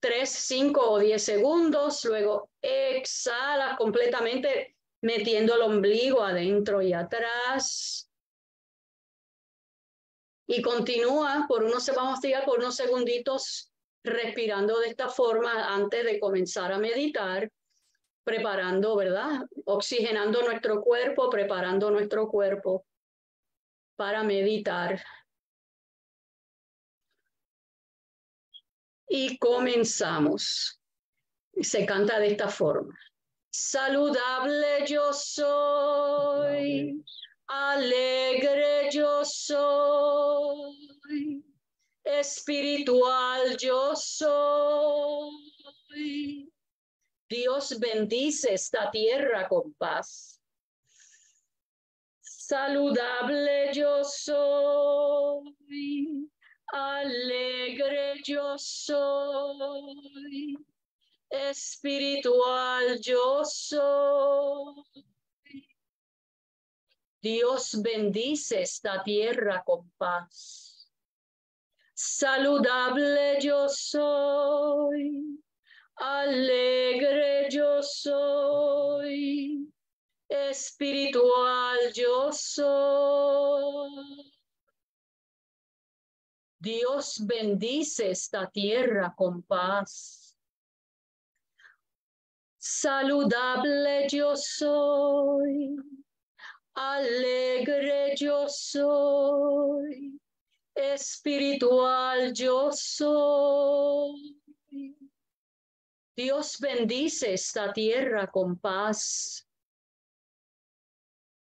3, 5 o 10 segundos, luego exhala completamente metiendo el ombligo adentro y atrás. Y continúa por unos, vamos a por unos segunditos respirando de esta forma antes de comenzar a meditar preparando, ¿verdad? Oxigenando nuestro cuerpo, preparando nuestro cuerpo para meditar. Y comenzamos. Se canta de esta forma. Saludable yo soy, alegre yo soy, espiritual yo soy Dios bendice esta tierra con paz. Saludable yo soy, alegre yo soy, espiritual yo soy. Dios bendice esta tierra con paz. Saludable yo soy, Alegre yo soy, espiritual yo soy. Dios bendice esta tierra con paz. Saludable yo soy, alegre yo soy, espiritual yo soy. Dios bendice esta tierra con paz.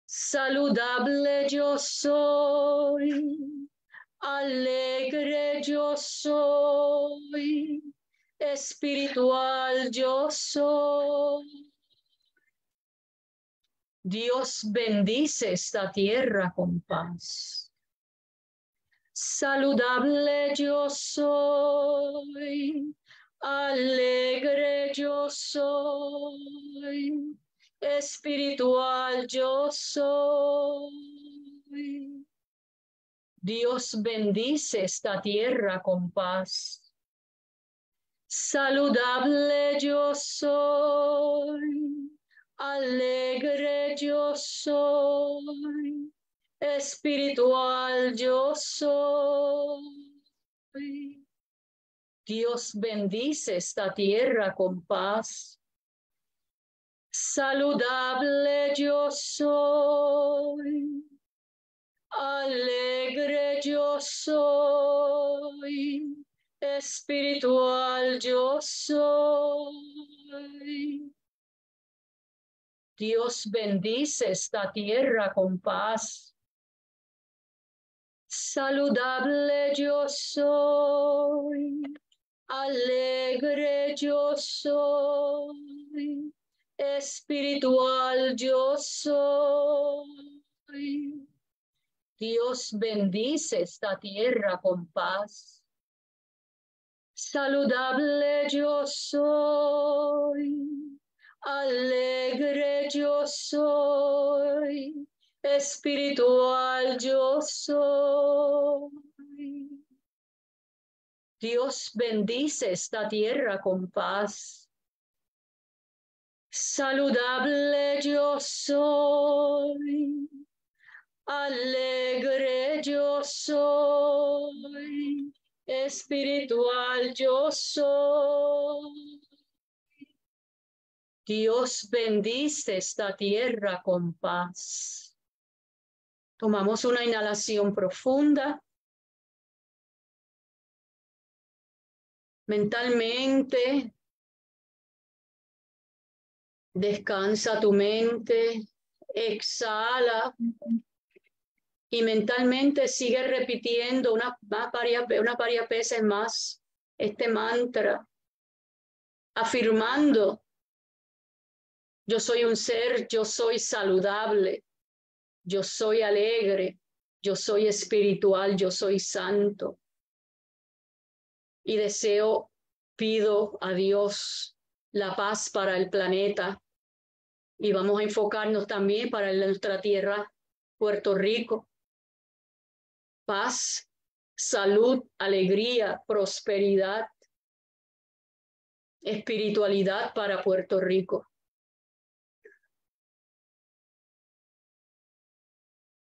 Saludable yo soy, alegre yo soy, espiritual yo soy. Dios bendice esta tierra con paz. Saludable yo soy, Alegre yo soy, espiritual yo soy. Dios bendice esta tierra con paz. Saludable yo soy, alegre yo soy, espiritual yo soy. Dios bendice esta tierra con paz. Saludable yo soy, alegre yo soy, espiritual yo soy. Dios bendice esta tierra con paz. Saludable yo soy, alegre yo soy, espiritual yo soy. Dios bendice esta tierra con paz saludable yo soy, alegre yo soy, espiritual yo soy. Dios bendice esta tierra con paz. Saludable yo soy, alegre yo soy, espiritual yo soy. Dios bendice esta tierra con paz. Tomamos una inhalación profunda. Mentalmente, descansa tu mente, exhala y mentalmente sigue repitiendo una varias, una varias veces más este mantra, afirmando, yo soy un ser, yo soy saludable, yo soy alegre, yo soy espiritual, yo soy santo. Y deseo, pido a Dios la paz para el planeta y vamos a enfocarnos también para nuestra tierra, Puerto Rico paz, salud, alegría, prosperidad, espiritualidad para Puerto Rico.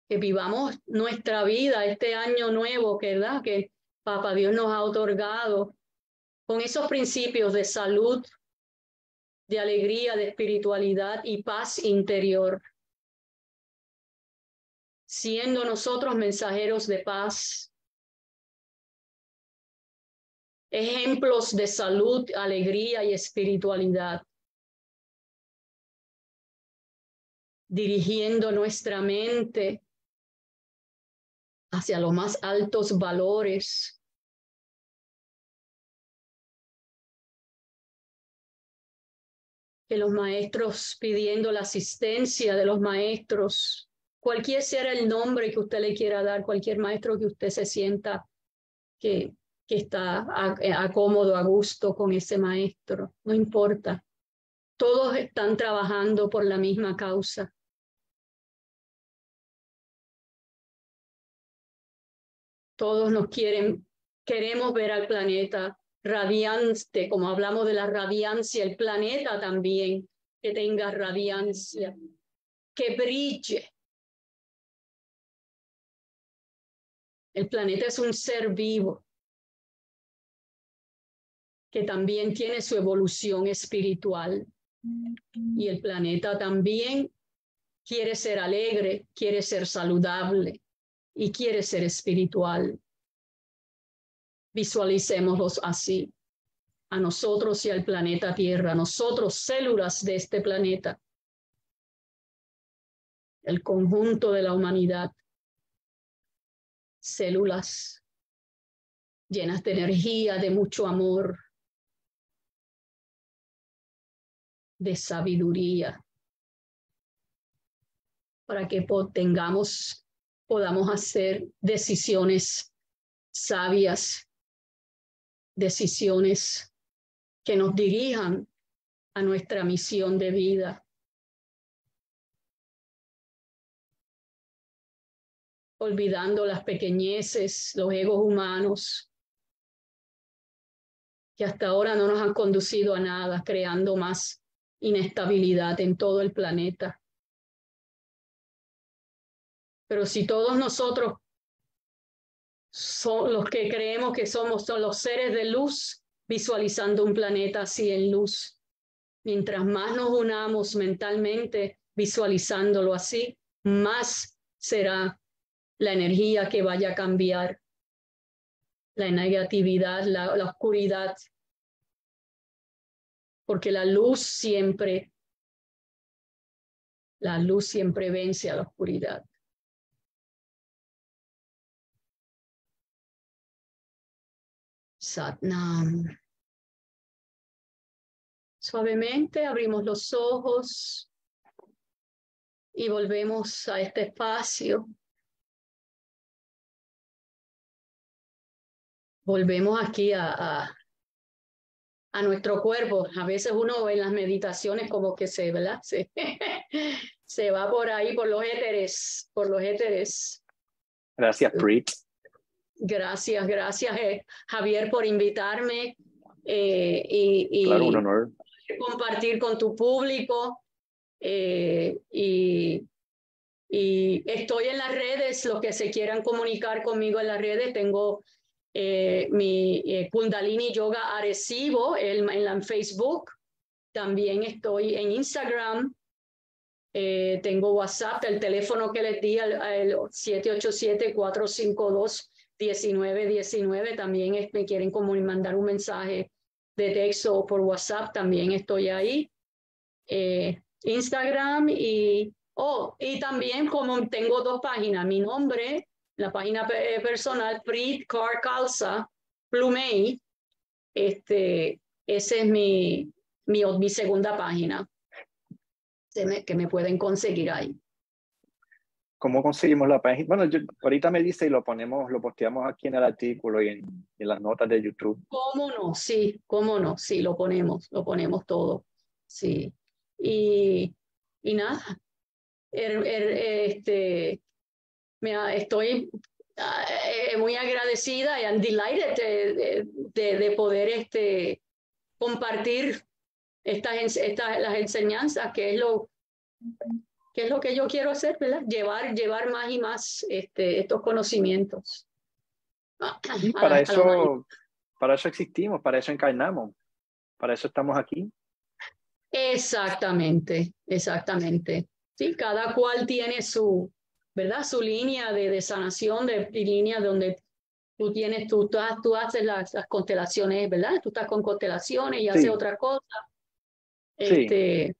Que vivamos nuestra vida este año nuevo, que, ¿verdad? que Papá Dios nos ha otorgado con esos principios de salud, de alegría, de espiritualidad y paz interior siendo nosotros mensajeros de paz, ejemplos de salud, alegría y espiritualidad, dirigiendo nuestra mente hacia los más altos valores. Que los maestros pidiendo la asistencia de los maestros cualquier sea el nombre que usted le quiera dar, cualquier maestro que usted se sienta que, que está a, a gusto con ese maestro, no importa. Todos están trabajando por la misma causa. Todos nos quieren, queremos ver al planeta radiante, como hablamos de la radiancia, el planeta también, que tenga radiancia, que brille, El planeta es un ser vivo que también tiene su evolución espiritual. Y el planeta también quiere ser alegre, quiere ser saludable y quiere ser espiritual. Visualicémoslos así, a nosotros y al planeta Tierra, nosotros células de este planeta, el conjunto de la humanidad. Células llenas de energía, de mucho amor, de sabiduría, para que tengamos, podamos hacer decisiones sabias, decisiones que nos dirijan a nuestra misión de vida. olvidando las pequeñeces, los egos humanos, que hasta ahora no nos han conducido a nada, creando más inestabilidad en todo el planeta. Pero si todos nosotros son los que creemos que somos son los seres de luz, visualizando un planeta así en luz, mientras más nos unamos mentalmente visualizándolo así, más será la energía que vaya a cambiar. La negatividad, la, la oscuridad, porque la luz siempre, la luz siempre vence a la oscuridad. Suavemente abrimos los ojos y volvemos a este espacio. Volvemos aquí a, a, nuestro cuerpo. A veces uno en las meditaciones como que se, ¿verdad? *laughs* Se, se va por ahí, por los éteres, por los éteres. Gracias, Preet. Gracias, gracias, eh, Javier, por invitarme eh, y, claro, un honor. compartir con tu público. Eh, y, y estoy en las redes, los que se quieran comunicar conmigo en las redes, tengo mi Kundalini Yoga Arecibo en, en, Facebook, también estoy en Instagram, tengo WhatsApp, el teléfono que les di, el, el 787-452. 1919 también me quieren como mandar un mensaje de texto o por WhatsApp, también estoy ahí. Eh, Instagram y, oh, y también como tengo dos páginas, mi nombre, la página personal, Prit Car Calza, Plumey, este, esa es mi, mi, mi segunda página que me pueden conseguir ahí. ¿Cómo conseguimos la página? Bueno, ahorita me dice y lo ponemos, lo posteamos aquí en el artículo y en, las notas de YouTube. ¿Cómo no? Sí, cómo no, sí, lo ponemos, lo ponemos todo. Sí. Y, y nada, er, er, este, me, estoy eh, muy agradecida y I'm delighted de, de, de, poder este, compartir estas, estas, las enseñanzas, que es lo que es lo que yo quiero hacer, ¿verdad? Llevar, llevar más y más este, estos conocimientos. para, eso, para eso existimos, para eso encarnamos, para eso estamos aquí. Exactamente, exactamente. Sí, cada cual tiene su, ¿verdad? Su línea de, de sanación, de, línea donde tú tienes, tú, tú, haces las, constelaciones, ¿verdad? Tú estás con constelaciones y haces otra cosa. Este,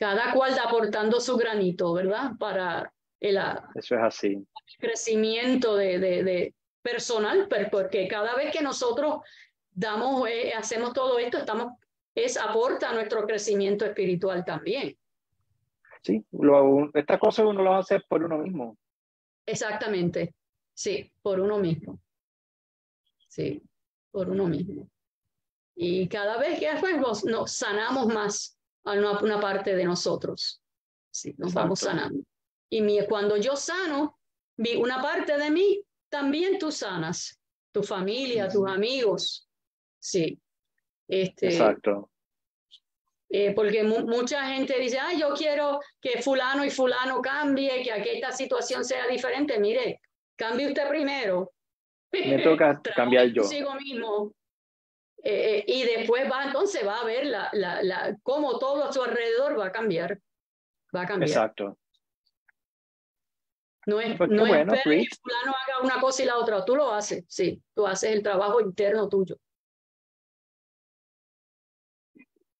cada cual aportando su granito, ¿verdad? Para el, Eso es así. crecimiento de, de, personal, porque cada vez que nosotros damos, eh, hacemos todo esto, estamos, es aporta a nuestro crecimiento espiritual también. Sí, lo, estas cosas uno las hace por uno mismo. Exactamente, sí, por uno mismo. Sí, por uno mismo. Y cada vez que hacemos, nos sanamos más a una, parte de nosotros. Sí, nos vamos sanando. Y mi, cuando yo sano, vi una parte de mí, también tú sanas. Tu familia, tus amigos. Sí. Este, Exacto. Eh, porque mucha gente dice, ah, yo quiero que fulano y fulano cambie, que aquí esta situación sea diferente. Mire, cambie usted primero. Me toca *laughs* cambiar yo. Consigo mismo. Eh, y después va, entonces va a ver la, la, la, cómo todo a su alrededor va a cambiar. Va a cambiar. Exacto. No es, pues no es que fulano haga una cosa y la otra, tú lo haces, sí, tú haces el trabajo interno tuyo.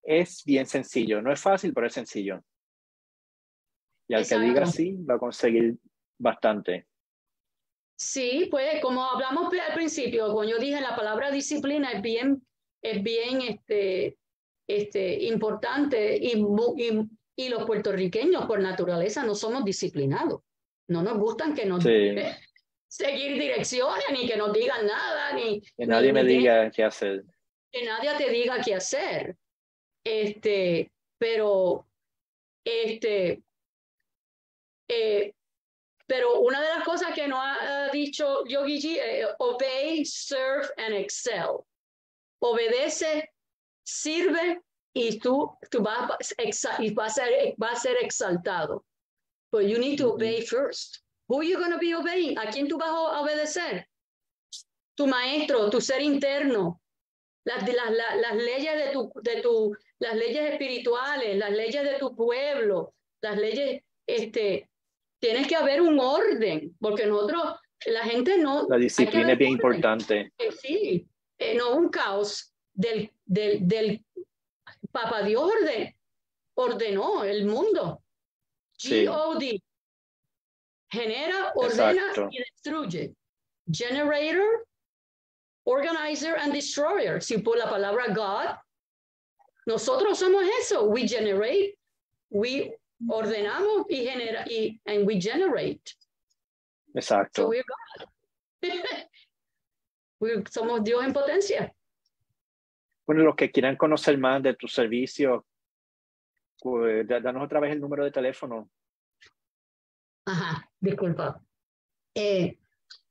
Es bien sencillo, no es fácil, pero es sencillo. Y al que diga sí, va a conseguir bastante. Sí, pues como hablamos al principio, como yo dije, la palabra disciplina es bien es bien este, este, importante y, y, y, los puertorriqueños por naturaleza no somos disciplinados. No nos gustan que nos seguir direcciones ni que nos digan nada ni que nadie me diga qué hacer. Que nadie te diga qué hacer. Este, pero este eh, pero una de las cosas que nos ha dicho Yogi G, eh, obey, serve and excel obedece, sirve y tú, tú vas, y vas, a, ser, a ser exaltado. But you need to obey first. Who are you going to be obeying? ¿A quién tú vas a obedecer? Tu maestro, tu ser interno, las, las, las, leyes de tu, de tu, las leyes espirituales, las leyes de tu pueblo, las leyes, este, tienes que haber un orden, porque nosotros la gente no... La disciplina es bien importante. Eh, sí, eh, no un caos del, del, del Papa Dios ordenó el mundo. G-O-D. Genera, ordena y destruye. Generator, organizer and destroyer. Si por la palabra God, nosotros somos eso. We generate, we ordenamos y genera y and we generate. Exacto. So *laughs* somos Dios en potencia. Bueno, los que quieran conocer más de tu servicio, pues danos otra vez el número de teléfono. Ajá, disculpa. Eh,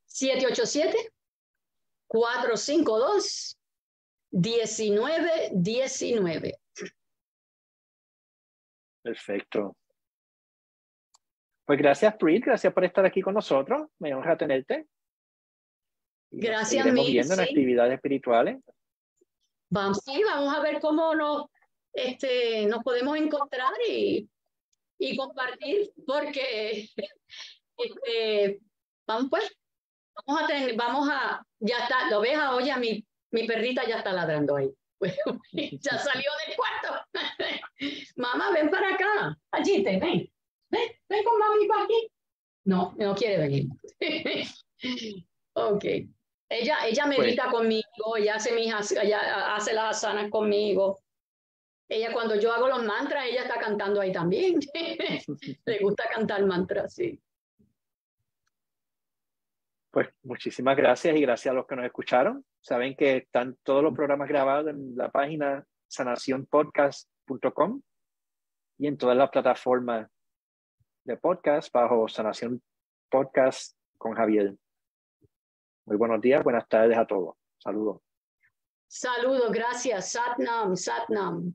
787-452-1919. Perfecto. Pues gracias, Prit, gracias por estar aquí con nosotros. Me honra tenerte. Gracias, a mí. viendo en actividades espirituales. Vamos, sí, vamos a ver cómo nos, este, nos podemos encontrar y, y compartir, porque *laughs* este, vamos pues, vamos a tener, vamos a, ya está, lo ves, oye, mi, mi perrita ya está ladrando ahí. *laughs* ya salió del cuarto. *laughs* Mamá, ven para acá. Allí te ven. Ven, ven con mami para aquí. No, no quiere venir. ok. Ella, ella medita pues conmigo, ella hace, mis, ella hace las asanas conmigo. Ella cuando yo hago los mantras, ella está cantando ahí también. *laughs* Le gusta cantar mantras, sí. Pues muchísimas gracias y gracias a los que nos escucharon. Saben que están todos los programas grabados en la página sanacionpodcast.com y en todas las plataformas de podcast bajo Sanación Podcast con Javier. Muy buenos días, buenas tardes a todos. Saludos. Saludos, gracias. Satnam, Satnam.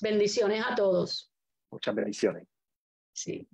Bendiciones a todos. Muchas bendiciones. Sí.